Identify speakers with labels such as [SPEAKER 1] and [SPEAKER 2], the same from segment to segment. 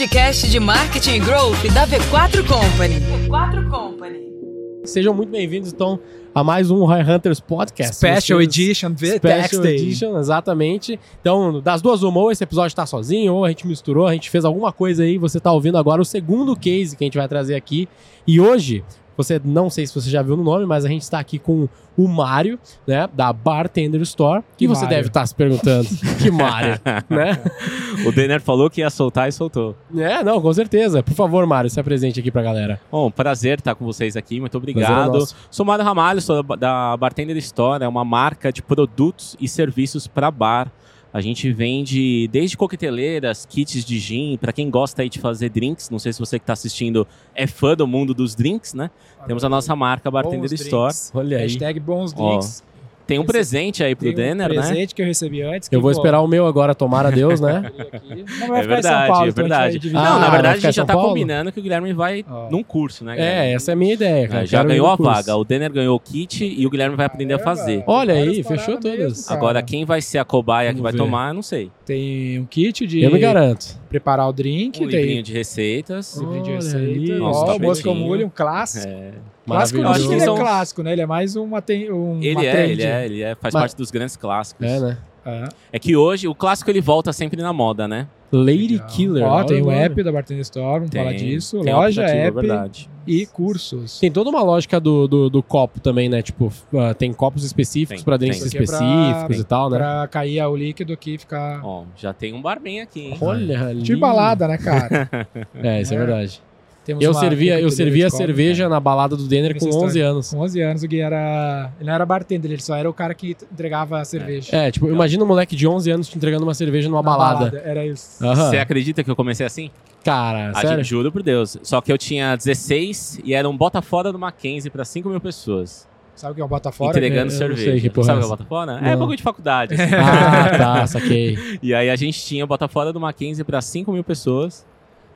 [SPEAKER 1] podcast de marketing e growth da V4 Company. V4 Company.
[SPEAKER 2] Sejam muito bem-vindos, então, a mais um High Hunters Podcast.
[SPEAKER 3] Special
[SPEAKER 2] Vocês-
[SPEAKER 3] Edition, V
[SPEAKER 2] Special. Edition, exatamente. Então, das duas, uma, ou esse episódio tá sozinho, ou a gente misturou, a gente fez alguma coisa aí, você tá ouvindo agora o segundo case que a gente vai trazer aqui. E hoje, você não sei se você já viu no nome, mas a gente está aqui com o Mário, né, da Bartender Store.
[SPEAKER 3] Que
[SPEAKER 2] e você
[SPEAKER 3] Mário?
[SPEAKER 2] deve estar se perguntando, que Mário, né?
[SPEAKER 4] O Denner falou que ia soltar e soltou.
[SPEAKER 2] É, não, com certeza. Por favor, Mário, se apresente aqui pra galera.
[SPEAKER 4] Bom, prazer estar com vocês aqui, muito
[SPEAKER 2] é
[SPEAKER 4] obrigado.
[SPEAKER 2] nosso.
[SPEAKER 4] Sou Mário Ramalho, sou da Bartender Store, é uma marca de produtos e serviços para bar. A gente vende desde coqueteleiras, kits de gin, para quem gosta aí de fazer drinks. Não sei se você que está assistindo é fã do mundo dos drinks, né? Temos a nossa marca Bartender
[SPEAKER 3] Bons
[SPEAKER 4] Store.
[SPEAKER 3] drinks.
[SPEAKER 2] Olha aí.
[SPEAKER 3] Hashtag bons
[SPEAKER 4] Ó,
[SPEAKER 3] drinks.
[SPEAKER 4] Tem um presente aí pro
[SPEAKER 3] Tem um
[SPEAKER 4] Denner, né?
[SPEAKER 3] presente que eu recebi antes. que,
[SPEAKER 2] Eu vou
[SPEAKER 3] pô,
[SPEAKER 2] esperar o meu agora, tomara a Deus, né?
[SPEAKER 3] Não vai
[SPEAKER 4] É
[SPEAKER 3] ficar em São
[SPEAKER 4] verdade,
[SPEAKER 3] Paulo,
[SPEAKER 4] é
[SPEAKER 3] então a gente vai
[SPEAKER 4] verdade.
[SPEAKER 3] dividir.
[SPEAKER 2] Ah,
[SPEAKER 4] Não, na
[SPEAKER 2] vai
[SPEAKER 4] verdade
[SPEAKER 2] ficar
[SPEAKER 4] a
[SPEAKER 2] em
[SPEAKER 4] gente já
[SPEAKER 2] São
[SPEAKER 4] tá
[SPEAKER 2] Paulo?
[SPEAKER 4] combinando que o Guilherme vai
[SPEAKER 3] Ó.
[SPEAKER 4] num curso, né?
[SPEAKER 2] É,
[SPEAKER 4] Guilherme?
[SPEAKER 2] essa é a minha ideia, cara.
[SPEAKER 4] É, já
[SPEAKER 2] Quero ir
[SPEAKER 4] ganhou
[SPEAKER 2] no
[SPEAKER 4] a
[SPEAKER 2] curso.
[SPEAKER 4] vaga. O Denner ganhou o kit e o Guilherme vai aprender a fazer.
[SPEAKER 2] Olha
[SPEAKER 3] Várias
[SPEAKER 2] aí, fechou todas.
[SPEAKER 3] cara.
[SPEAKER 4] Agora, quem vai ser a cobaia
[SPEAKER 2] Vamos
[SPEAKER 4] que vai
[SPEAKER 2] ver.
[SPEAKER 4] tomar, eu não sei.
[SPEAKER 3] Tem um kit de
[SPEAKER 2] Eu me garanto.
[SPEAKER 3] preparar o drink.
[SPEAKER 4] Um
[SPEAKER 3] tem
[SPEAKER 4] livrinho de receitas.
[SPEAKER 3] um livrinho de
[SPEAKER 2] Olha
[SPEAKER 3] receita.
[SPEAKER 2] ali.
[SPEAKER 4] Nossa,
[SPEAKER 3] Ó,
[SPEAKER 4] tá bonitinho.
[SPEAKER 3] Um clássico.
[SPEAKER 4] É.
[SPEAKER 3] Clássico não
[SPEAKER 4] Eu acho que
[SPEAKER 3] ele é clássico, né? Ele é mais uma, tem, um,
[SPEAKER 4] Ele
[SPEAKER 3] uma
[SPEAKER 4] é, ele é, ele é, faz
[SPEAKER 2] Mas-
[SPEAKER 4] parte dos grandes clássicos.
[SPEAKER 2] É, né?
[SPEAKER 3] É.
[SPEAKER 4] É que hoje o clássico ele volta sempre na moda, né?
[SPEAKER 2] Lady
[SPEAKER 3] Legal.
[SPEAKER 2] Killer.
[SPEAKER 3] Ó, tem o
[SPEAKER 2] nome.
[SPEAKER 3] app da Bartender Store, vamos falar disso.
[SPEAKER 4] tem
[SPEAKER 3] Loja, app
[SPEAKER 4] é verdade.
[SPEAKER 3] e cursos.
[SPEAKER 2] Tem toda uma lógica do, do, do copo também, né? Tipo, ah, tem copos específicos
[SPEAKER 4] Tem,
[SPEAKER 2] pra drinks
[SPEAKER 4] tem.
[SPEAKER 3] Aqui é pra-
[SPEAKER 2] específicos e tal, né?
[SPEAKER 3] Pra cair o líquido aqui e ficar...
[SPEAKER 4] Ó, já tem um bar bem aqui, hein?
[SPEAKER 2] Olha ali.
[SPEAKER 3] De balada, né, cara?
[SPEAKER 2] É, isso é,
[SPEAKER 3] É.
[SPEAKER 2] verdade.
[SPEAKER 3] Temos
[SPEAKER 2] Eu servia, eu servia cerveja
[SPEAKER 3] cara.
[SPEAKER 2] na balada do Denner com
[SPEAKER 3] Essa
[SPEAKER 2] 11
[SPEAKER 3] história.
[SPEAKER 2] anos.
[SPEAKER 3] Com 11 anos, o Gui era... Ele não era bartender, ele só era o cara que entregava a cerveja.
[SPEAKER 2] É, tipo, imagina um moleque de 11 anos te entregando uma cerveja numa
[SPEAKER 3] Na
[SPEAKER 2] balada.
[SPEAKER 3] Era isso.
[SPEAKER 2] Aham.
[SPEAKER 4] Você acredita que eu comecei assim?
[SPEAKER 2] Cara,
[SPEAKER 4] Ah,
[SPEAKER 2] sério?
[SPEAKER 4] gente, juro por Deus. Só que eu tinha 16 e era um bota fora do Mackenzie pra 5 mil pessoas.
[SPEAKER 3] Sabe o que é o bota fora?
[SPEAKER 4] entregando
[SPEAKER 2] eu não
[SPEAKER 4] cerveja.
[SPEAKER 2] sei que porra
[SPEAKER 4] Sabe
[SPEAKER 2] é
[SPEAKER 4] o que é
[SPEAKER 2] essa.
[SPEAKER 4] bota fora?
[SPEAKER 2] Não.
[SPEAKER 4] É bagulho de faculdade. assim.
[SPEAKER 2] Ah, tá, saquei.
[SPEAKER 4] E aí a gente tinha o bota fora do Mackenzie pra 5 mil pessoas.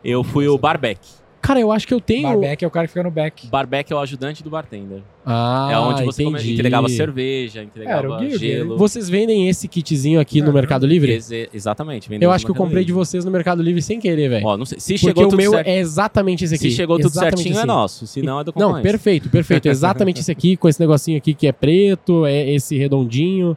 [SPEAKER 4] Eu fui o barback.
[SPEAKER 2] Cara, eu acho que eu tenho.
[SPEAKER 3] Barback é o cara que fica no back.
[SPEAKER 4] Barback é o ajudante do bartender.
[SPEAKER 2] Ah,
[SPEAKER 4] é onde você come-
[SPEAKER 2] entendi.
[SPEAKER 4] entregava cerveja,
[SPEAKER 3] Era o
[SPEAKER 4] entregava
[SPEAKER 3] Gui.
[SPEAKER 4] gelo.
[SPEAKER 2] Vocês vendem esse kitzinho aqui no
[SPEAKER 3] Aham.
[SPEAKER 2] Mercado Livre?
[SPEAKER 4] Exe- exatamente.
[SPEAKER 2] Eu acho que eu
[SPEAKER 4] no
[SPEAKER 2] comprei de
[SPEAKER 4] Livre.
[SPEAKER 2] vocês no Mercado Livre sem querer, velho.
[SPEAKER 4] Ó, não sei. Se
[SPEAKER 2] Porque
[SPEAKER 4] chegou
[SPEAKER 2] o
[SPEAKER 4] tudo
[SPEAKER 2] meu
[SPEAKER 4] certo.
[SPEAKER 2] é exatamente esse aqui.
[SPEAKER 4] Se chegou tudo
[SPEAKER 2] Exatamente
[SPEAKER 4] certinho, é
[SPEAKER 2] assim.
[SPEAKER 4] nosso. Se não, é do
[SPEAKER 2] Não,
[SPEAKER 4] concorrente.
[SPEAKER 2] perfeito, perfeito. Exatamente esse aqui, com esse negocinho aqui que é preto, é esse redondinho.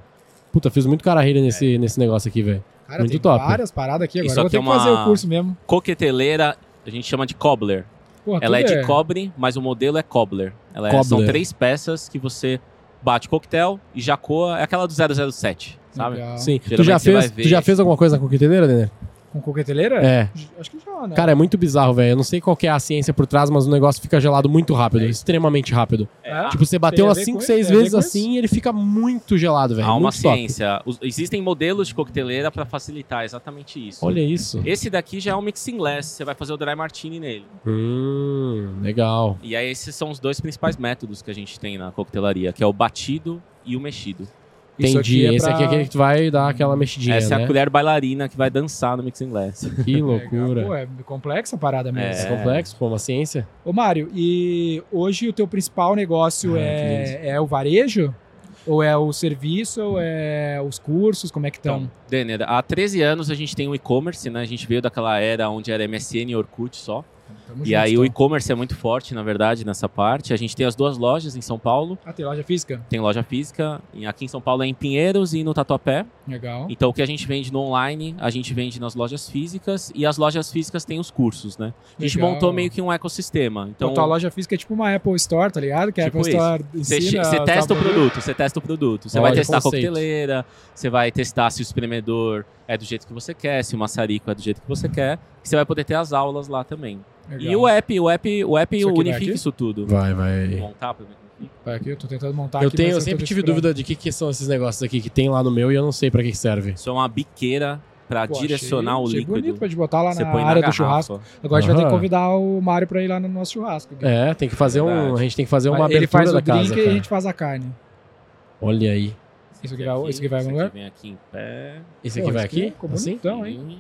[SPEAKER 2] Puta, fiz muito carreira nesse, nesse negócio aqui, velho.
[SPEAKER 3] Cara,
[SPEAKER 2] Muito
[SPEAKER 3] tem
[SPEAKER 2] top.
[SPEAKER 3] várias paradas aqui agora.
[SPEAKER 4] Isso
[SPEAKER 3] Eu vou
[SPEAKER 4] aqui
[SPEAKER 3] ter
[SPEAKER 4] é
[SPEAKER 3] que fazer
[SPEAKER 4] uma-
[SPEAKER 3] o curso mesmo.
[SPEAKER 4] Coqueteleira, a gente chama de cobbler.
[SPEAKER 3] Porra,
[SPEAKER 4] Ela é
[SPEAKER 3] tudo
[SPEAKER 4] de cobre, mas o modelo é cobbler. Ela é-
[SPEAKER 2] Cobbler.
[SPEAKER 4] são três peças que você bate coquetel e já coa. É aquela do 007, sabe?
[SPEAKER 3] Legal.
[SPEAKER 2] Sim. Tu já, fez,
[SPEAKER 4] ver-
[SPEAKER 2] tu já fez alguma coisa na coqueteleira, Denner?
[SPEAKER 3] Com coqueteleira?
[SPEAKER 2] É.
[SPEAKER 3] Acho que já, né?
[SPEAKER 2] Cara, é muito bizarro, velho. Eu não sei qual que é a ciência por trás, mas o negócio fica gelado muito rápido, extremamente rápido.
[SPEAKER 3] É?
[SPEAKER 2] Tipo, você bateu umas
[SPEAKER 3] ver
[SPEAKER 2] 5,
[SPEAKER 3] com
[SPEAKER 2] 6
[SPEAKER 3] isso? Tem a ver
[SPEAKER 2] vezes assim e ele fica muito gelado, velho.
[SPEAKER 4] Há uma ciência. Os- existem modelos de coqueteleira para facilitar exatamente isso.
[SPEAKER 2] Olha isso.
[SPEAKER 4] Esse daqui já é um mixing glass. Você vai fazer o dry martini nele.
[SPEAKER 2] Hum, legal.
[SPEAKER 4] E aí esses são os dois principais métodos que a gente tem na coquetelaria, que é o batido e o mexido.
[SPEAKER 3] Isso
[SPEAKER 2] Entendi.
[SPEAKER 3] aqui é
[SPEAKER 2] Esse aqui é
[SPEAKER 3] pra-
[SPEAKER 2] aquele que tu vai dar aquela mexidinha,
[SPEAKER 4] Essa é
[SPEAKER 2] né?
[SPEAKER 4] a colher bailarina que vai dançar no mixing glass.
[SPEAKER 2] Que loucura.
[SPEAKER 3] Pô, é complexa a parada mesmo.
[SPEAKER 4] É.
[SPEAKER 2] Complexo, pô, uma ciência.
[SPEAKER 3] Ô, Mário, e hoje o teu principal negócio
[SPEAKER 2] Ah,
[SPEAKER 3] é, é o varejo? Ou é o serviço? Ou é os cursos? Como é que estão?
[SPEAKER 4] Então, Denner, há 13 anos a gente tem o e-commerce, né? A gente veio daquela era onde era MSN e Orkut só.
[SPEAKER 3] Tamo
[SPEAKER 4] E
[SPEAKER 3] junto,
[SPEAKER 4] aí
[SPEAKER 3] então.
[SPEAKER 4] o e-commerce é muito forte, na verdade, nessa parte. A gente tem as duas lojas em São Paulo.
[SPEAKER 3] Ah, tem loja física?
[SPEAKER 4] Tem loja física. Aqui em São Paulo é em Pinheiros e no Tatuapé.
[SPEAKER 3] Legal.
[SPEAKER 4] Então o que a gente vende no online, a gente vende nas lojas físicas. E as lojas físicas têm os cursos, né? A gente
[SPEAKER 3] Legal.
[SPEAKER 4] montou meio que um ecossistema.
[SPEAKER 3] Então, tua loja física é tipo uma Apple Store, tá ligado? Que a
[SPEAKER 4] Tipo
[SPEAKER 3] Apple Store
[SPEAKER 4] Você,
[SPEAKER 3] ensina...
[SPEAKER 4] você testa o produto, você testa o produto. Você vai testar a
[SPEAKER 2] conceito.
[SPEAKER 4] coqueteleira, você vai testar se o espremedor é do jeito que você quer, se o maçarico é do jeito que você quer. E você vai poder ter as aulas lá também.
[SPEAKER 3] Legal.
[SPEAKER 4] E o app, o app, o app
[SPEAKER 3] Isso aqui vai
[SPEAKER 4] unifica
[SPEAKER 3] aqui?
[SPEAKER 4] isso tudo.
[SPEAKER 2] Vai, vai.
[SPEAKER 4] Montar pra.
[SPEAKER 3] Vai aqui, eu tô tentando montar
[SPEAKER 2] Eu
[SPEAKER 3] aqui,
[SPEAKER 2] tenho, eu sempre tive dúvida de que, que são esses negócios aqui que tem lá no meu e eu não sei pra que que serve.
[SPEAKER 4] Isso é uma biqueira pra
[SPEAKER 3] Pô,
[SPEAKER 4] direcionar
[SPEAKER 3] achei,
[SPEAKER 4] o
[SPEAKER 3] achei
[SPEAKER 4] líquido.
[SPEAKER 3] bonito pra te botar lá
[SPEAKER 4] Você
[SPEAKER 3] na
[SPEAKER 4] põe na
[SPEAKER 3] área do churrasco. Agora a gente vai ter que convidar o Mário pra ir lá no nosso churrasco.
[SPEAKER 2] É, tem que fazer um. A gente tem que fazer uma
[SPEAKER 3] Ele
[SPEAKER 2] abertura
[SPEAKER 3] faz
[SPEAKER 2] da
[SPEAKER 3] o drink
[SPEAKER 2] casa.
[SPEAKER 3] e a gente faz a carne.
[SPEAKER 2] Olha aí.
[SPEAKER 3] Isso aqui vai, isso aqui vai no
[SPEAKER 4] esse
[SPEAKER 3] lugar?
[SPEAKER 4] aqui vem aqui em pé.
[SPEAKER 2] Esse
[SPEAKER 3] Pô,
[SPEAKER 2] aqui vai
[SPEAKER 3] esse aqui
[SPEAKER 2] aqui?
[SPEAKER 3] ficou
[SPEAKER 2] Assim?
[SPEAKER 3] bonitão, hein?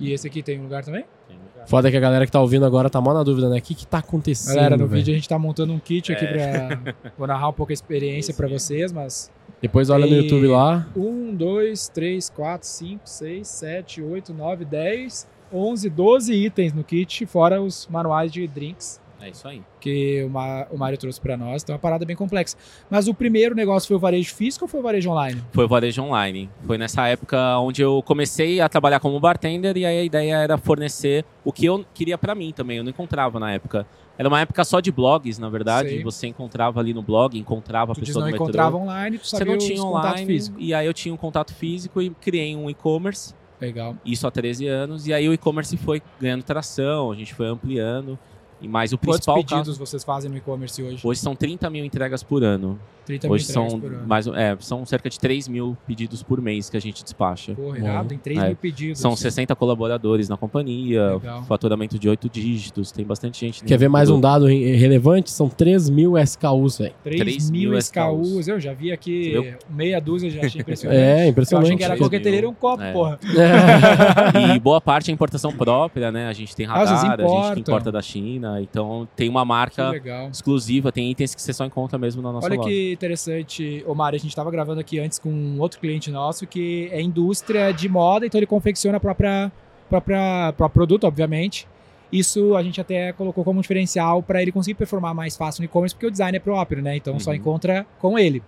[SPEAKER 3] E esse aqui tem um lugar também?
[SPEAKER 4] tem lugar.
[SPEAKER 2] Foda que a galera que tá ouvindo agora tá mó na dúvida, né? O que que tá acontecendo?
[SPEAKER 3] Galera, no
[SPEAKER 2] velho?
[SPEAKER 3] vídeo a gente tá montando um kit aqui
[SPEAKER 4] É.
[SPEAKER 3] pra vou narrar um pouco a experiência
[SPEAKER 4] Esse
[SPEAKER 3] pra
[SPEAKER 4] mesmo.
[SPEAKER 3] vocês, mas
[SPEAKER 2] Depois olha no YouTube lá.
[SPEAKER 3] um, dois, três, quatro, cinco, seis, sete, oito, nove, dez, 11, 12 itens no kit, fora os manuais de drinks
[SPEAKER 4] É isso aí.
[SPEAKER 3] que o, Ma- o Mário trouxe pra nós. Então é uma parada bem complexa. Mas o primeiro negócio foi o varejo físico ou foi o varejo online?
[SPEAKER 4] Foi o varejo online. Foi nessa época onde eu comecei a trabalhar como bartender e aí a ideia era fornecer o que eu queria pra mim também. Eu não encontrava na época. Era uma época só de blogs, na verdade.
[SPEAKER 3] Sei.
[SPEAKER 4] Você encontrava ali no blog, encontrava a
[SPEAKER 3] Tu diz
[SPEAKER 4] pessoa
[SPEAKER 3] não
[SPEAKER 4] no metrô.
[SPEAKER 3] encontrava online, tu
[SPEAKER 4] Você
[SPEAKER 3] sabia
[SPEAKER 4] não
[SPEAKER 3] os
[SPEAKER 4] tinha
[SPEAKER 3] contato
[SPEAKER 4] online.
[SPEAKER 3] físico.
[SPEAKER 4] E aí eu tinha um contato físico e criei um e-commerce.
[SPEAKER 3] Legal.
[SPEAKER 4] Isso há 13 anos. E aí o e-commerce foi ganhando tração, a gente foi ampliando. E mais o
[SPEAKER 3] Quantos
[SPEAKER 4] principal
[SPEAKER 3] pedidos
[SPEAKER 4] caso,
[SPEAKER 3] vocês fazem no e-commerce hoje?
[SPEAKER 4] hoje são 30 mil entregas por ano.
[SPEAKER 3] 30 mil
[SPEAKER 4] Hoje
[SPEAKER 3] entregas
[SPEAKER 4] são,
[SPEAKER 3] por ano.
[SPEAKER 4] mais, é, são cerca de 3 mil pedidos por mês que a gente despacha.
[SPEAKER 3] Porra,
[SPEAKER 2] Bom.
[SPEAKER 3] irado, tem 3
[SPEAKER 4] É.
[SPEAKER 3] mil pedidos.
[SPEAKER 4] São 60 colaboradores na companhia,
[SPEAKER 3] Legal.
[SPEAKER 4] faturamento de 8 dígitos, tem bastante gente.
[SPEAKER 2] Quer ver mais um dado re- relevante? São 3 mil SKUs, velho.
[SPEAKER 3] 3
[SPEAKER 4] 3
[SPEAKER 3] mil
[SPEAKER 4] mil
[SPEAKER 3] SKUs. Eu já vi aqui
[SPEAKER 4] Você
[SPEAKER 3] meia dúzia, já achei impressionante.
[SPEAKER 2] É,
[SPEAKER 3] Eu
[SPEAKER 2] impressionante.
[SPEAKER 3] achei que era coqueteleiro e um copo,
[SPEAKER 4] É.
[SPEAKER 3] porra.
[SPEAKER 4] E boa parte é importação própria, né? A gente tem
[SPEAKER 3] Ah,
[SPEAKER 4] radar, a gente
[SPEAKER 3] importam.
[SPEAKER 4] importa da China, então tem uma marca exclusiva, tem itens que você só encontra mesmo na nossa
[SPEAKER 3] Olha
[SPEAKER 4] loja.
[SPEAKER 3] que interessante, Omar, a gente estava gravando aqui antes com um outro cliente nosso que é indústria de moda, então ele confecciona a própria, própria, próprio produto, obviamente. Isso a gente até colocou como um diferencial para ele conseguir performar mais fácil no e-commerce, porque o design é próprio, né? Então só
[SPEAKER 4] Uhum.
[SPEAKER 3] encontra com ele.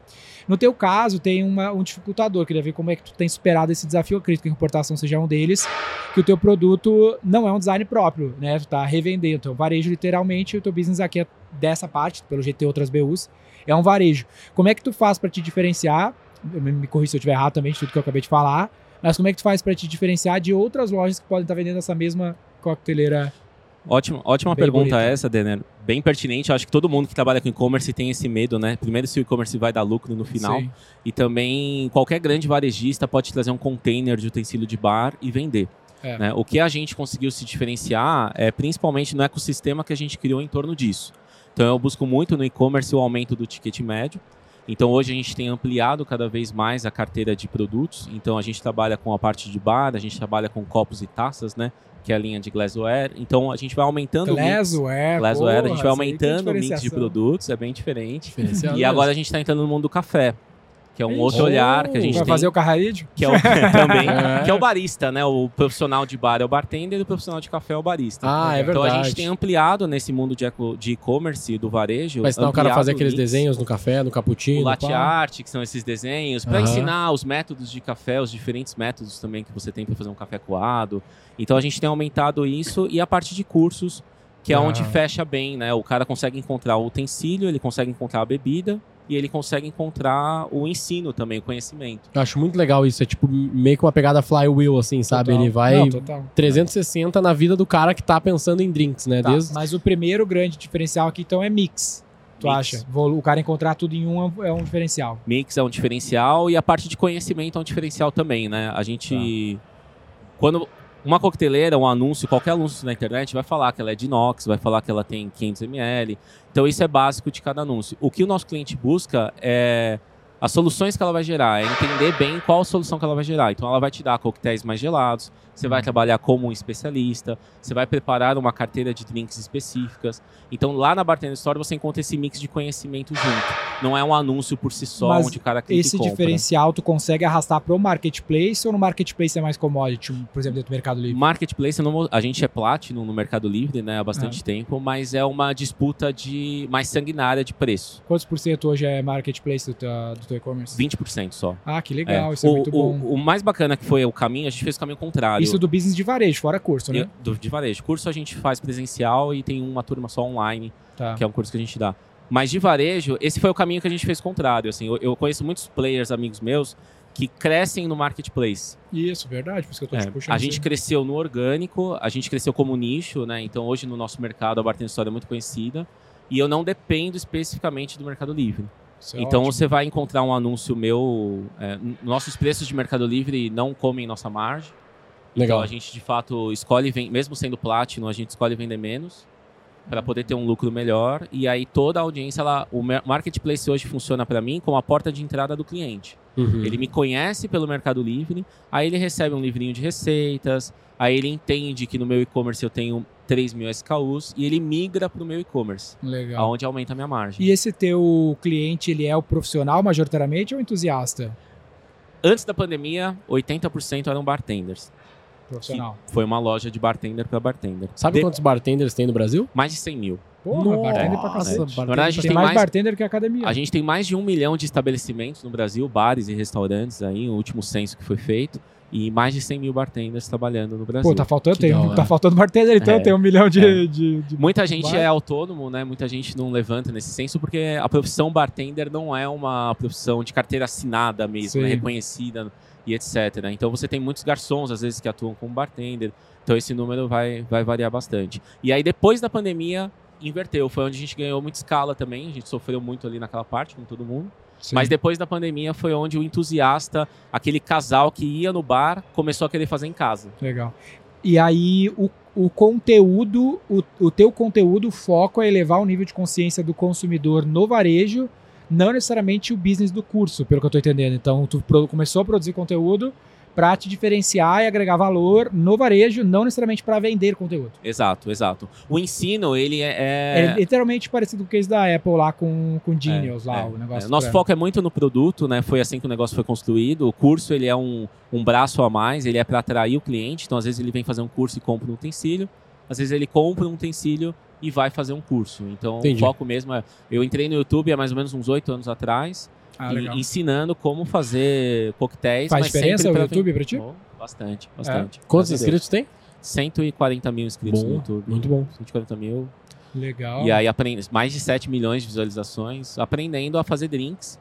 [SPEAKER 3] No teu caso, tem uma- um dificultador, queria ver como é que tu tem superado esse desafio, acredito que a importação seja um deles, que o teu produto não é um design próprio, né? Tu tá revendendo, então varejo literalmente, o teu business aqui é dessa parte, pelo tem outras BUs, é um varejo. Como é que tu faz para te diferenciar? Me, me corrija se eu estiver errado também de tudo que eu acabei de falar, mas como é que tu faz para te diferenciar de outras lojas que podem estar vendendo essa mesma coqueteleira?
[SPEAKER 4] Ótima, ótima
[SPEAKER 3] Bem
[SPEAKER 4] pergunta
[SPEAKER 3] bonita.
[SPEAKER 4] essa, Denner. Bem pertinente. Eu acho que todo mundo que trabalha com e-commerce tem esse medo, né? Primeiro, se o e-commerce vai dar lucro no final.
[SPEAKER 3] Sim.
[SPEAKER 4] E também, qualquer grande varejista pode trazer um container de utensílio de bar e vender.
[SPEAKER 3] É.
[SPEAKER 4] né? O que a gente conseguiu se diferenciar é principalmente no ecossistema que a gente criou em torno disso. Então, eu busco muito no e-commerce o aumento do ticket médio. Então, hoje a gente tem ampliado cada vez mais a carteira de produtos. Então, a gente trabalha com a parte de bar, a gente trabalha com copos e taças, né? Que é a linha de glassware. Então, a gente vai aumentando o mix.
[SPEAKER 3] Glassware,
[SPEAKER 4] Glassware, a gente vai aumentando o mix de produtos, é bem diferente. E agora a gente está entrando no mundo do café, que é um outro olhar que a gente
[SPEAKER 3] Vai
[SPEAKER 4] tem,
[SPEAKER 3] fazer o carraíde?
[SPEAKER 4] que é o, também,
[SPEAKER 2] É.
[SPEAKER 4] que é o barista, né? O profissional de bar é o bartender e o profissional de café é o barista.
[SPEAKER 2] Ah, é
[SPEAKER 4] então
[SPEAKER 2] verdade.
[SPEAKER 4] a gente tem ampliado nesse mundo de eco- de e-commerce do varejo.
[SPEAKER 2] Vai ensinar o cara a fazer aqueles
[SPEAKER 4] mix,
[SPEAKER 2] desenhos no café, no cappuccino.
[SPEAKER 4] O latte art, que são esses desenhos, para
[SPEAKER 2] Aham.
[SPEAKER 4] ensinar os métodos de café, os diferentes métodos também que você tem para fazer um café coado. Então a gente tem aumentado isso e a parte de cursos, que é
[SPEAKER 2] Ah.
[SPEAKER 4] onde fecha bem, né? O cara consegue encontrar o utensílio, ele consegue encontrar a bebida e ele consegue encontrar o ensino também, o conhecimento.
[SPEAKER 2] Eu acho muito legal isso. É tipo meio que uma pegada flywheel, assim, sabe?
[SPEAKER 3] Total.
[SPEAKER 2] Ele vai
[SPEAKER 3] Não, total.
[SPEAKER 2] 360 na vida do cara que tá pensando em drinks, né?
[SPEAKER 3] Tá,
[SPEAKER 2] Desde...
[SPEAKER 3] Mas o primeiro grande diferencial aqui, então, é mix. Tu
[SPEAKER 4] Mix.
[SPEAKER 3] acha? Vou- O cara encontrar tudo em um é um diferencial.
[SPEAKER 4] Mix é um diferencial e a parte de conhecimento é um diferencial também, né? A gente. Quando. Uma coqueteleira, um anúncio, qualquer anúncio na internet vai falar que ela é de inox, vai falar que ela tem 500 ml. Então isso é básico de cada anúncio. O que o nosso cliente busca é as soluções que ela vai gerar, é entender bem qual solução que ela vai gerar. Então ela vai te dar coquetéis mais gelados, você vai trabalhar como um especialista, você vai preparar uma carteira de drinks específicas. Então lá na Bartender Store você encontra esse mix de conhecimento junto. Não é um anúncio por si só
[SPEAKER 3] Mas
[SPEAKER 4] onde o cara clica e
[SPEAKER 3] Esse diferencial tu consegue arrastar pro marketplace ou no marketplace é mais commodity, por exemplo, dentro do Mercado Livre?
[SPEAKER 4] Marketplace, não a gente é Platinum no Mercado Livre, né, há bastante tempo, mas é uma disputa de mais sanguinária de preço.
[SPEAKER 3] Quantos por cento hoje é marketplace do teu, do e-commerce?
[SPEAKER 4] 20% só.
[SPEAKER 3] Ah, que legal,
[SPEAKER 4] É.
[SPEAKER 3] isso é
[SPEAKER 4] o,
[SPEAKER 3] muito
[SPEAKER 4] o-
[SPEAKER 3] bom.
[SPEAKER 4] o mais bacana que foi o caminho, a gente fez o caminho contrário.
[SPEAKER 3] Isso do business de varejo, fora curso, né?
[SPEAKER 4] Do- de varejo. Curso a gente faz presencial e tem uma turma só online,
[SPEAKER 3] Tá.
[SPEAKER 4] que é um curso que a gente dá. Mas de varejo, esse foi o caminho que a gente fez contrário. Assim, eu, eu conheço muitos players, amigos meus, que crescem no marketplace.
[SPEAKER 3] Isso, verdade, por isso que eu tô
[SPEAKER 4] É,
[SPEAKER 3] te puxando.
[SPEAKER 4] a gente
[SPEAKER 3] aí.
[SPEAKER 4] cresceu no orgânico, a gente cresceu como nicho, né? Então hoje no nosso mercado a Bartender Store é muito conhecida e eu não dependo especificamente do Mercado Livre.
[SPEAKER 3] Isso é
[SPEAKER 4] então
[SPEAKER 3] ótimo.
[SPEAKER 4] você vai encontrar um anúncio meu, é, nossos preços de Mercado Livre não comem nossa margem.
[SPEAKER 2] Legal.
[SPEAKER 4] Então a gente de fato escolhe, mesmo sendo Platinum, a gente escolhe vender menos para poder ter um lucro melhor e aí toda a audiência, ela, o marketplace hoje funciona para mim como a porta de entrada do cliente.
[SPEAKER 2] Uhum.
[SPEAKER 4] Ele me conhece pelo Mercado Livre, aí ele recebe um livrinho de receitas, aí ele entende que no meu e-commerce eu tenho 3 mil SKUs e ele migra para o meu e-commerce,
[SPEAKER 3] Legal.
[SPEAKER 4] aonde aumenta a minha margem.
[SPEAKER 3] E esse teu cliente, ele é o profissional majoritariamente ou entusiasta?
[SPEAKER 4] Antes da pandemia, 80% eram bartenders.
[SPEAKER 3] Profissional.
[SPEAKER 4] Foi uma loja de bartender para bartender.
[SPEAKER 2] Sabe
[SPEAKER 4] De-
[SPEAKER 2] quantos bartenders tem no Brasil?
[SPEAKER 4] Mais de 100 mil.
[SPEAKER 3] Porra, bartender pra
[SPEAKER 2] Nossa,
[SPEAKER 3] cacete.
[SPEAKER 2] bartender.
[SPEAKER 4] Na verdade, a gente
[SPEAKER 3] Tem,
[SPEAKER 4] tem
[SPEAKER 3] mais,
[SPEAKER 4] mais,
[SPEAKER 3] bartender que academia.
[SPEAKER 4] a gente tem mais de um milhão de estabelecimentos no Brasil, bares e restaurantes aí, o último censo que foi feito, e mais de 100 mil bartenders trabalhando no Brasil.
[SPEAKER 3] Pô, tá faltando,
[SPEAKER 2] Que
[SPEAKER 3] tem, tá faltando bartender, então
[SPEAKER 4] É.
[SPEAKER 3] tem um milhão de.
[SPEAKER 4] É.
[SPEAKER 3] de, de-
[SPEAKER 4] Muita gente
[SPEAKER 3] Vai.
[SPEAKER 4] é autônomo, né? Muita gente não levanta nesse senso porque a profissão bartender não é uma profissão de carteira assinada mesmo, né? reconhecida e etc. Então você tem muitos garçons às vezes que atuam como bartender. Então esse número vai, vai variar bastante. E aí depois da pandemia inverteu, foi onde a gente ganhou muita escala também. A gente sofreu muito ali naquela parte, com todo mundo.
[SPEAKER 3] Sim.
[SPEAKER 4] Mas depois da pandemia foi onde o entusiasta, aquele casal que ia no bar, começou a querer fazer em casa.
[SPEAKER 3] Legal. E aí, o, o conteúdo, o, o teu conteúdo, o foco é elevar o nível de consciência do consumidor no varejo, não necessariamente o business do curso, pelo que eu tô entendendo. Então, tu começou a produzir conteúdo para te diferenciar e agregar valor no varejo, não necessariamente para vender conteúdo.
[SPEAKER 4] Exato, exato. O ensino, ele é...
[SPEAKER 3] É, literalmente parecido com o case da Apple lá com, com Genius, lá,
[SPEAKER 4] É,
[SPEAKER 3] o negócio.
[SPEAKER 4] é. Nosso
[SPEAKER 3] pra-
[SPEAKER 4] foco é muito no produto, né? Foi assim que o negócio foi construído. O curso ele é um, um braço a mais, ele é para atrair o cliente. Então, às vezes ele vem fazer um curso e compra um utensílio. Às vezes ele compra um utensílio e vai fazer um curso. Então,
[SPEAKER 2] Entendi.
[SPEAKER 4] o foco mesmo é. Eu entrei no YouTube há mais ou menos uns oito anos atrás,
[SPEAKER 3] Ah,
[SPEAKER 4] e- ensinando como fazer coquetéis.
[SPEAKER 3] Faz diferença o YouTube pra ti?
[SPEAKER 4] Oh, bastante, bastante.
[SPEAKER 2] Quantos
[SPEAKER 4] a Deus.
[SPEAKER 2] inscritos tem?
[SPEAKER 4] 140 mil inscritos no
[SPEAKER 2] Bom,
[SPEAKER 4] YouTube.
[SPEAKER 2] muito bom.
[SPEAKER 4] 140 mil.
[SPEAKER 3] Legal.
[SPEAKER 4] E aí aprende mais de 7 milhões de visualizações, aprendendo a fazer drinks.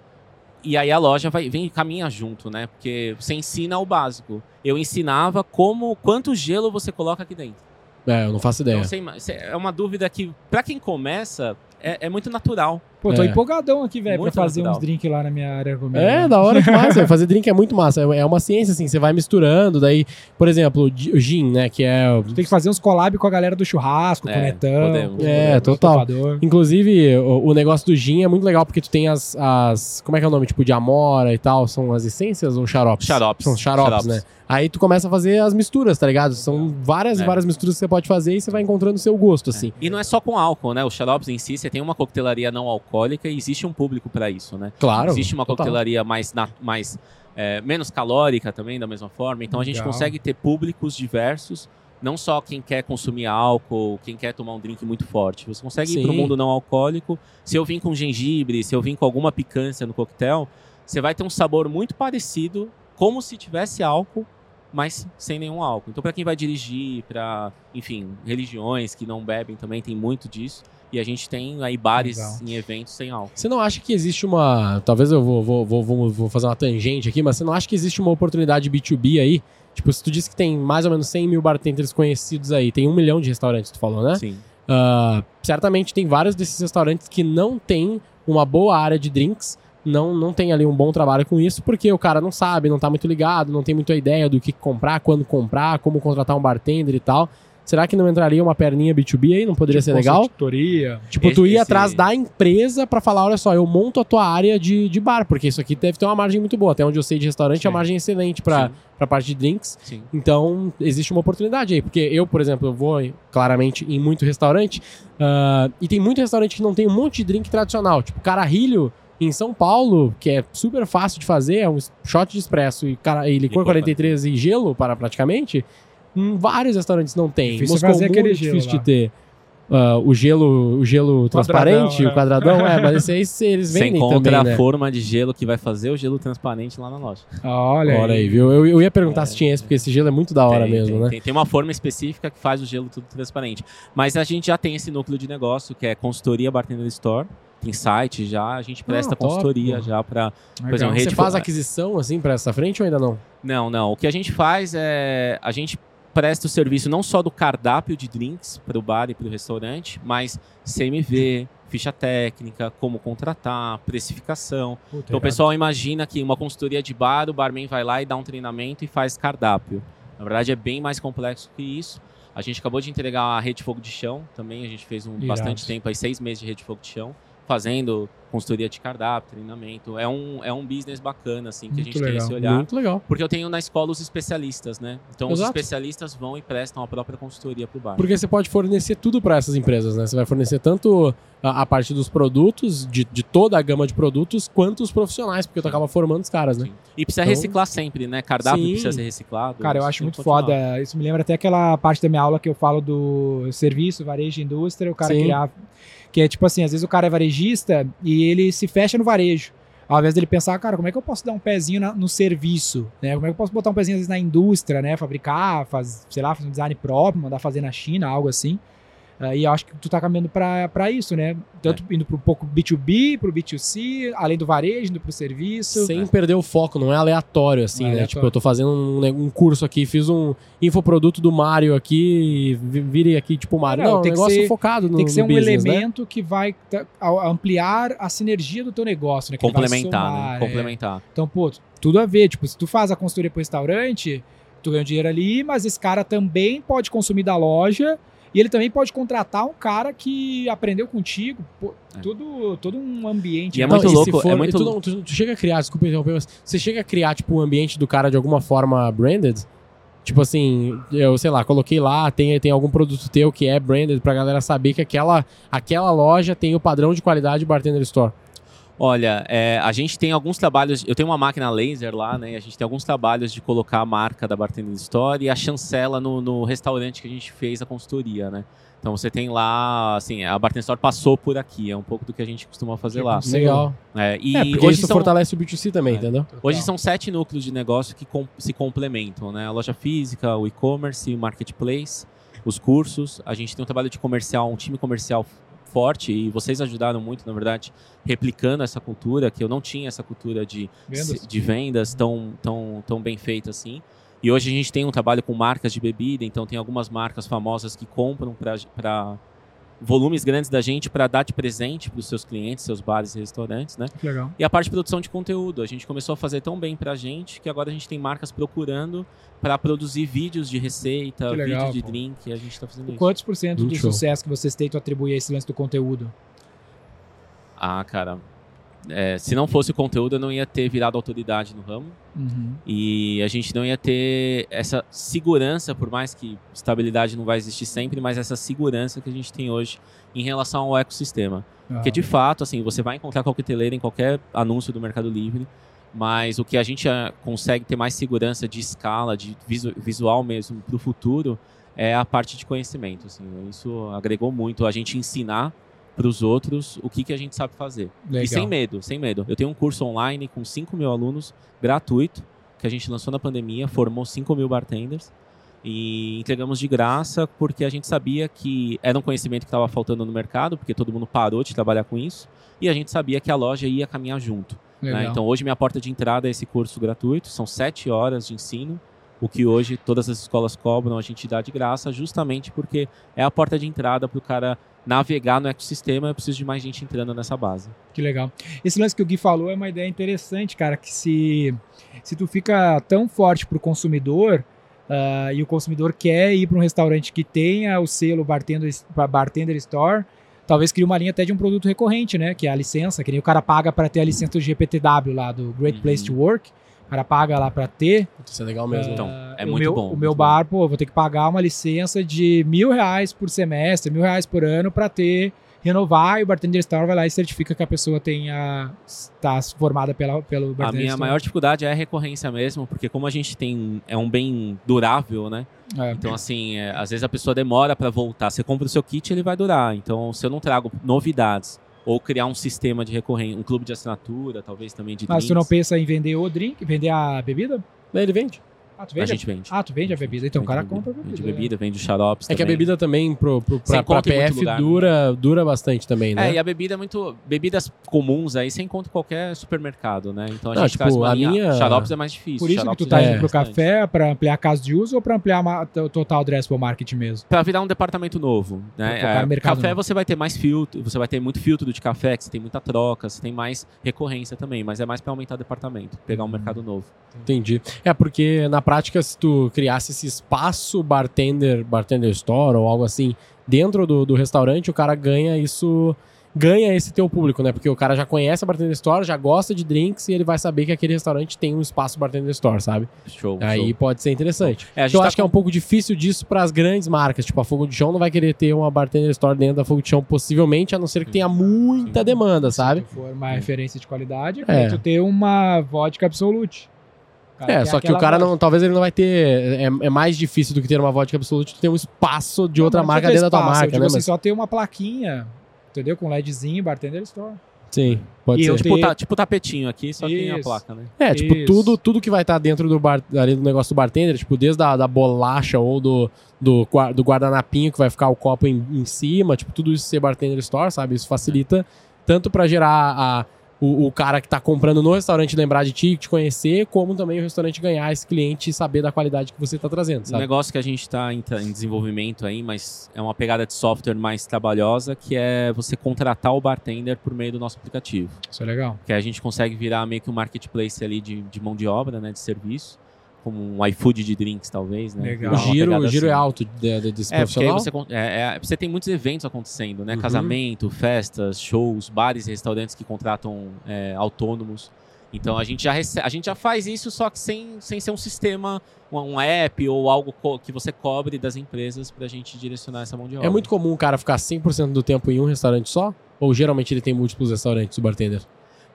[SPEAKER 4] E aí a loja vai, vem caminha junto, né? Porque você ensina o básico. Eu ensinava como quanto gelo você coloca aqui dentro.
[SPEAKER 2] É, eu não faço ideia.
[SPEAKER 4] Então, você é uma dúvida que, pra quem começa, é, é muito natural.
[SPEAKER 3] Pô, tô
[SPEAKER 2] É.
[SPEAKER 3] empolgadão aqui, velho, pra fazer
[SPEAKER 4] natural.
[SPEAKER 3] uns drinks lá na minha área comer.
[SPEAKER 2] É, da hora demais. velho. Fazer drink é muito massa. É é uma ciência, assim. Você vai misturando. Daí, por exemplo, o gi- o gin, né? Que é.
[SPEAKER 3] Tem que fazer uns collab com a galera do churrasco,
[SPEAKER 4] É,
[SPEAKER 3] com o Netão.
[SPEAKER 4] podemos.
[SPEAKER 2] É,
[SPEAKER 3] o
[SPEAKER 2] total. Inclusive, o, o negócio do gin é muito legal porque tu tem as, as. Como é que é o nome? Tipo, de amora e tal. São as essências ou xaropes?
[SPEAKER 4] Xaropes.
[SPEAKER 2] São xaropes,
[SPEAKER 4] Xaropes.
[SPEAKER 2] né? Aí tu começa a fazer as misturas, tá ligado? São várias,
[SPEAKER 4] É.
[SPEAKER 2] várias misturas que você pode fazer e você vai encontrando o seu gosto, assim.
[SPEAKER 4] E não é só com álcool, né? Os xaropes em si, você tem uma coquetelaria não alcoólica e existe um público pra isso, né?
[SPEAKER 2] Claro.
[SPEAKER 4] Existe uma
[SPEAKER 2] total.
[SPEAKER 4] coquetelaria mais, na- mais é, menos calórica também, da mesma forma. Então a gente
[SPEAKER 3] Legal.
[SPEAKER 4] consegue ter públicos diversos, não só quem quer consumir álcool, quem quer tomar um drink muito forte. Você consegue ir para o
[SPEAKER 2] Sim.
[SPEAKER 4] mundo não alcoólico. Se eu vim com gengibre, se eu vim com alguma picância no coquetel, você vai ter um sabor muito parecido, como se tivesse álcool, mas sem nenhum álcool. Então, para quem vai dirigir, para, enfim, religiões que não bebem também, tem muito disso. E a gente tem aí bares
[SPEAKER 3] Legal.
[SPEAKER 4] em eventos sem álcool.
[SPEAKER 2] Você não acha que existe uma. Talvez eu vou, vou, vou, vou, fazer uma tangente aqui, mas você não acha que existe uma oportunidade B2B aí? Tipo, se tu disse que tem mais ou menos 100 mil bartenders conhecidos aí, tem um milhão de restaurantes, tu falou, né?
[SPEAKER 4] Sim.
[SPEAKER 2] Ah, certamente tem vários desses restaurantes que não tem uma boa área de drinks, não, não tem ali um bom trabalho com isso, porque o cara não sabe, não tá muito ligado, não tem muita ideia do que comprar, quando comprar, como contratar um bartender e tal. Será que não entraria uma perninha B2B aí? Não poderia ser legal?
[SPEAKER 3] Consultoria.
[SPEAKER 2] Tipo, tu
[SPEAKER 4] Esse-
[SPEAKER 2] ir
[SPEAKER 4] esse-
[SPEAKER 2] atrás da empresa pra falar, olha só, eu monto a tua área de, de bar, porque isso aqui deve ter uma margem muito boa. Até onde eu sei de restaurante, é uma
[SPEAKER 3] Sim.
[SPEAKER 2] margem excelente pra,
[SPEAKER 4] Sim.
[SPEAKER 2] pra parte de drinks.
[SPEAKER 4] Sim.
[SPEAKER 2] Então, existe uma oportunidade aí. Porque eu, por exemplo, eu vou claramente em muito restaurante, ah, e tem muito restaurante que não tem um monte de drink tradicional. Tipo, Cararrilho, em São Paulo, que é super fácil de fazer, é um shot de espresso e, cara, e licor
[SPEAKER 4] Licor
[SPEAKER 2] 43 e gelo, para praticamente. Em vários restaurantes não tem.
[SPEAKER 3] Difícil
[SPEAKER 2] Moscou
[SPEAKER 3] fazer aquele
[SPEAKER 2] muito
[SPEAKER 3] gelo
[SPEAKER 2] difícil
[SPEAKER 3] lá.
[SPEAKER 2] de ter. Ah, o gelo, o gelo transparente,
[SPEAKER 3] é.
[SPEAKER 2] o quadradão, é, mas esse aí eles
[SPEAKER 4] Você
[SPEAKER 2] vendem
[SPEAKER 4] encontra
[SPEAKER 2] também,
[SPEAKER 4] a
[SPEAKER 2] né?
[SPEAKER 4] forma de gelo que vai fazer o gelo transparente lá na loja.
[SPEAKER 3] Olha,
[SPEAKER 2] Olha aí, viu? Eu, eu ia perguntar
[SPEAKER 4] É.
[SPEAKER 2] se tinha esse, porque esse gelo é muito da hora
[SPEAKER 4] Tem,
[SPEAKER 2] mesmo,
[SPEAKER 4] tem,
[SPEAKER 2] né?
[SPEAKER 4] Tem, tem uma forma específica que faz o gelo tudo transparente. Mas a gente já tem esse núcleo de negócio que é consultoria Bartender Store. Tem site já, a gente presta
[SPEAKER 2] Ah,
[SPEAKER 4] consultoria já para
[SPEAKER 3] Legal.
[SPEAKER 4] exemplo,
[SPEAKER 2] Você
[SPEAKER 4] rede
[SPEAKER 2] faz aquisição, assim, pra essa frente ou ainda não?
[SPEAKER 4] Não, não. O que a gente faz é. A gente presta o serviço não só do cardápio de drinks para o bar e para o restaurante, mas CMV, ficha técnica, como contratar, precificação.
[SPEAKER 3] Puta,
[SPEAKER 4] Então o pessoal imagina que uma consultoria de bar, o barman vai lá e dá um treinamento e faz cardápio. Na verdade é bem mais complexo que isso. A gente acabou de entregar a rede de fogo de chão também, a gente fez um
[SPEAKER 3] Irado.
[SPEAKER 4] bastante tempo, aí seis meses de rede de fogo de chão. Fazendo consultoria de cardápio, treinamento. É um, é um business bacana, assim, que
[SPEAKER 3] Muito
[SPEAKER 4] a gente
[SPEAKER 3] legal,
[SPEAKER 4] tem esse olhar.
[SPEAKER 2] Muito legal.
[SPEAKER 4] Porque eu tenho na escola os especialistas, né? Então
[SPEAKER 2] Exato.
[SPEAKER 4] os especialistas vão e prestam a própria consultoria pro bar.
[SPEAKER 2] Porque você pode fornecer tudo para essas empresas, né? Você vai fornecer tanto a, a parte dos produtos, de, de toda a gama de produtos, quanto os profissionais, porque tu acaba formando os caras, né?
[SPEAKER 4] Sim. E precisa
[SPEAKER 2] Então-
[SPEAKER 4] reciclar sempre, né? Cardápio
[SPEAKER 2] Sim.
[SPEAKER 4] precisa ser reciclado.
[SPEAKER 3] Cara, eu acho muito
[SPEAKER 4] continuar.
[SPEAKER 3] foda. Isso me lembra até aquela parte da minha aula que eu falo do serviço, varejo e indústria, o cara
[SPEAKER 2] Sim.
[SPEAKER 3] criar. Que é tipo assim, às vezes o cara é varejista e ele se fecha no varejo. Ao invés dele pensar, cara, como é que eu posso dar um pezinho na- no serviço? Né? Como é que eu posso botar um pezinho às vezes na indústria, né? Fabricar, faz, sei lá, fazer um design próprio, mandar fazer na China, algo assim. Ah, e eu acho que tu tá caminhando pra pra isso, né? Tanto indo pro um pouco B2B, pro B2C, além do varejo, indo pro serviço.
[SPEAKER 2] Sem perder o foco, não é aleatório, assim,
[SPEAKER 3] Não é
[SPEAKER 2] né?
[SPEAKER 3] aleatório.
[SPEAKER 2] Tipo, eu tô fazendo um, um curso aqui, fiz um infoproduto do Mario aqui, vi- virei aqui, tipo, o Mario.
[SPEAKER 3] Não,
[SPEAKER 2] Não,
[SPEAKER 3] tem
[SPEAKER 2] um
[SPEAKER 3] que
[SPEAKER 2] negócio
[SPEAKER 3] ser-
[SPEAKER 2] focado no
[SPEAKER 3] Tem que ser um
[SPEAKER 2] business, né?
[SPEAKER 3] elemento que vai ampliar a sinergia do teu negócio, né? Que
[SPEAKER 4] Complementar,
[SPEAKER 3] somar,
[SPEAKER 4] né?
[SPEAKER 3] é.
[SPEAKER 4] Complementar.
[SPEAKER 3] Então, pô, tudo a ver. Tipo, se tu faz a consultoria pro restaurante, tu ganha um dinheiro ali, mas esse cara também pode consumir da loja e ele também pode contratar um cara que aprendeu contigo. Pô,
[SPEAKER 4] É.
[SPEAKER 3] tudo, todo um ambiente.
[SPEAKER 4] E é muito
[SPEAKER 2] e se
[SPEAKER 4] louco,
[SPEAKER 2] for-
[SPEAKER 4] é muito
[SPEAKER 2] tu, tu- tu chega a criar, desculpa interromper, mas você chega a criar, tipo, o ambiente do cara de alguma forma branded? Tipo assim, eu sei lá, coloquei lá, tem, tem algum produto teu que é branded pra galera saber que aquela, aquela loja tem o padrão de qualidade Bartender Store.
[SPEAKER 4] Olha, é, a gente tem alguns trabalhos. Eu tenho uma máquina laser lá, né? A gente tem alguns trabalhos de colocar a marca da Bartender Store e a chancela no, no restaurante que a gente fez a consultoria, né? Então você tem lá, assim, a Bartender Store passou por aqui, é um pouco do que a gente costuma fazer lá.
[SPEAKER 2] Legal.
[SPEAKER 4] É, e
[SPEAKER 2] é, porque
[SPEAKER 4] hoje
[SPEAKER 2] isso
[SPEAKER 4] são,
[SPEAKER 2] fortalece o B2C também,
[SPEAKER 4] É.
[SPEAKER 2] entendeu?
[SPEAKER 4] hoje são sete núcleos de negócio que com- se complementam, né? A loja física, o e-commerce, o marketplace, os cursos. A gente tem um trabalho de comercial, um time comercial forte e vocês ajudaram muito, na verdade, replicando essa cultura, que eu não tinha essa cultura de
[SPEAKER 3] Vendas.
[SPEAKER 4] de vendas tão, tão, tão bem feita assim. E hoje a gente tem um trabalho com marcas de bebida, então tem algumas marcas famosas que compram para volumes grandes da gente para dar de presente para os seus clientes, seus bares e restaurantes, né?
[SPEAKER 3] Que legal.
[SPEAKER 4] E a parte de produção de conteúdo, a gente começou a fazer tão bem pra gente que agora a gente tem marcas procurando para produzir vídeos de receita,
[SPEAKER 3] legal,
[SPEAKER 4] vídeos de
[SPEAKER 3] pô.
[SPEAKER 4] drink, e a gente tá fazendo isso.
[SPEAKER 3] Quantos por cento do
[SPEAKER 2] show.
[SPEAKER 3] sucesso que vocês têm tu atribui a esse lance do conteúdo?
[SPEAKER 4] Ah, cara, é, se não fosse o conteúdo eu não ia ter virado autoridade no ramo.
[SPEAKER 3] Uhum.
[SPEAKER 4] E a gente não ia ter essa segurança, por mais que estabilidade não vai existir sempre, mas essa segurança que a gente tem hoje em relação ao ecossistema. Porque de fato, assim, você vai encontrar coqueteleira em qualquer anúncio do Mercado Livre, mas o que a gente ah, consegue ter mais segurança de escala, de visu- visual mesmo para o futuro, é a parte de conhecimento. Assim, isso agregou muito a gente ensinar para os outros o que, que a gente sabe fazer.
[SPEAKER 3] Legal.
[SPEAKER 4] E sem medo, sem medo. Eu tenho um curso online com 5 mil alunos, gratuito, que a gente lançou na pandemia, formou 5 mil bartenders e entregamos de graça porque a gente sabia que era um conhecimento que estava faltando no mercado, porque todo mundo parou de trabalhar com isso, e a gente sabia que a loja ia caminhar junto. né? Então hoje minha porta de entrada é esse curso gratuito, são 7 horas de ensino, o que hoje todas as escolas cobram, a gente dá de graça, justamente porque é a porta de entrada para o cara navegar no ecossistema, eu preciso de mais gente entrando nessa base.
[SPEAKER 3] Que legal. Esse lance que o Gui falou é uma ideia interessante, cara, que se, se tu fica tão forte pro consumidor ah, e o consumidor quer ir para um restaurante que tenha o selo Bartender, bartender Store, talvez crie uma linha até de um produto recorrente, né? Que é a licença, que nem o cara paga para ter a licença do GPTW lá, do Great
[SPEAKER 4] Uhum.
[SPEAKER 3] Place to Work. O cara paga lá para ter.
[SPEAKER 2] Isso é legal mesmo.
[SPEAKER 4] Então,
[SPEAKER 3] Ah,
[SPEAKER 4] é
[SPEAKER 3] o
[SPEAKER 4] muito
[SPEAKER 3] meu,
[SPEAKER 4] bom,
[SPEAKER 3] O meu bar, pô, eu vou ter que pagar uma licença de mil reais por semestre, mil reais por ano para ter, renovar, e o Bartender Store vai lá e certifica que a pessoa tenha, está formada pela, pelo
[SPEAKER 4] A
[SPEAKER 3] Bartender
[SPEAKER 4] minha
[SPEAKER 3] Store.
[SPEAKER 4] maior dificuldade é a recorrência mesmo, porque como a gente tem é um bem durável, né?
[SPEAKER 3] É.
[SPEAKER 4] Então assim, é, às vezes a pessoa demora para voltar. Você compra o seu kit, ele vai durar. Então, se eu não trago novidades ou criar um sistema de recorrência, um clube de assinatura, talvez também de
[SPEAKER 3] Mas tu não
[SPEAKER 4] drinks,
[SPEAKER 3] pensa em vender o drink, vender a bebida?
[SPEAKER 2] Ele vende.
[SPEAKER 3] Ah, tu
[SPEAKER 4] a
[SPEAKER 3] vende?
[SPEAKER 4] gente vende.
[SPEAKER 3] Ah, tu vende a bebida. Então o
[SPEAKER 4] Vende
[SPEAKER 3] cara
[SPEAKER 4] bebida,
[SPEAKER 3] compra a bebida.
[SPEAKER 4] Vende bebida, vende os xaropes
[SPEAKER 2] É que a bebida também pro, pro, pra, pra PF
[SPEAKER 4] lugar, né?
[SPEAKER 2] dura, dura bastante também, né?
[SPEAKER 4] É, e a bebida é muito. Bebidas comuns aí você encontra em qualquer supermercado, né? Então a
[SPEAKER 2] Não,
[SPEAKER 4] gente
[SPEAKER 2] tipo,
[SPEAKER 4] uma
[SPEAKER 2] a
[SPEAKER 4] linha.
[SPEAKER 2] minha-
[SPEAKER 4] Xaropes é mais difícil.
[SPEAKER 3] Por isso que
[SPEAKER 4] xaropes
[SPEAKER 3] tu tá
[SPEAKER 4] é
[SPEAKER 3] indo pro
[SPEAKER 4] bastante.
[SPEAKER 3] café pra ampliar a casa de uso ou pra ampliar o total addressable market mesmo?
[SPEAKER 4] Pra virar um departamento novo, né?
[SPEAKER 3] no
[SPEAKER 4] É,
[SPEAKER 3] mercado
[SPEAKER 4] café
[SPEAKER 3] novo.
[SPEAKER 4] você vai ter mais filtro, você vai ter muito filtro de café, que você tem muita troca, você tem mais recorrência também, mas é mais pra aumentar o departamento, pegar um
[SPEAKER 3] Hum.
[SPEAKER 4] mercado novo.
[SPEAKER 2] Entendi. É, porque na prática, se tu criasse esse espaço bartender, bartender store ou algo assim, dentro do, do restaurante, o cara ganha isso ganha esse teu público, né? Porque o cara já conhece a Bartender Store, já gosta de drinks e ele vai saber que aquele restaurante tem um espaço Bartender Store, sabe?
[SPEAKER 4] Show.
[SPEAKER 2] Aí
[SPEAKER 4] show.
[SPEAKER 2] pode ser interessante.
[SPEAKER 4] É, gente
[SPEAKER 2] eu
[SPEAKER 4] tá
[SPEAKER 2] acho que é um pouco difícil disso para as grandes marcas. Tipo, a Fogo de Chão não vai querer ter uma Bartender Store dentro da Fogo de Chão, possivelmente, a não ser que tenha muita demanda, sabe?
[SPEAKER 3] Se for uma referência de qualidade,
[SPEAKER 2] É.
[SPEAKER 3] é. tu ter uma vodka absolute. Cara,
[SPEAKER 2] É,
[SPEAKER 3] tem
[SPEAKER 2] só que o cara
[SPEAKER 3] vodka.
[SPEAKER 2] não. Talvez ele não vai ter. É, é mais difícil do que ter uma vodka absolute ter um espaço de outra
[SPEAKER 3] Não,
[SPEAKER 2] marca dentro da tua
[SPEAKER 3] espaço,
[SPEAKER 2] marca,
[SPEAKER 3] eu
[SPEAKER 2] né?
[SPEAKER 3] digo assim,
[SPEAKER 2] Mas,
[SPEAKER 3] só ter uma plaquinha, entendeu? Com LEDzinho, bartender store.
[SPEAKER 2] sim, pode
[SPEAKER 3] E
[SPEAKER 2] ser.
[SPEAKER 4] Tipo,
[SPEAKER 3] ter-
[SPEAKER 4] ta- tipo tapetinho aqui, só que tem a placa, né?
[SPEAKER 2] É, tipo,
[SPEAKER 3] Isso.
[SPEAKER 2] tudo, tudo que vai estar dentro do, bar, ali do negócio do bartender, tipo, desde a da bolacha ou do, do, do guardanapinho que vai ficar o copo em, em cima, tipo, tudo isso ser bartender store, sabe? Isso facilita tanto pra gerar a, o, o cara que tá comprando no restaurante lembrar de ti, te conhecer, como também o restaurante ganhar esse cliente e saber da qualidade que você tá trazendo,
[SPEAKER 4] Um
[SPEAKER 2] sabe?
[SPEAKER 4] negócio que a gente está em, em desenvolvimento aí, mas é uma pegada de software mais trabalhosa, que é você contratar o bartender por meio do nosso aplicativo.
[SPEAKER 3] Isso é legal.
[SPEAKER 4] Que a gente consegue virar meio que um marketplace ali de, de mão de obra, né, de serviço, como um iFood de drinks, talvez, né?
[SPEAKER 3] Legal.
[SPEAKER 2] O giro, o giro é
[SPEAKER 4] assim.
[SPEAKER 2] alto de, de, desse
[SPEAKER 4] É,
[SPEAKER 2] profissional.
[SPEAKER 4] você, con- é, é, você tem muitos eventos acontecendo, né?
[SPEAKER 2] Uhum.
[SPEAKER 4] Casamento, festas, shows, bares e restaurantes que contratam é, autônomos. Então a gente, já a gente já faz isso, só que sem, sem ser um sistema, um, um app ou algo que você cobre das empresas pra gente direcionar essa mão de obra.
[SPEAKER 2] É muito comum o cara ficar 100% do tempo em um restaurante só? Ou geralmente ele tem múltiplos restaurantes, o bartender?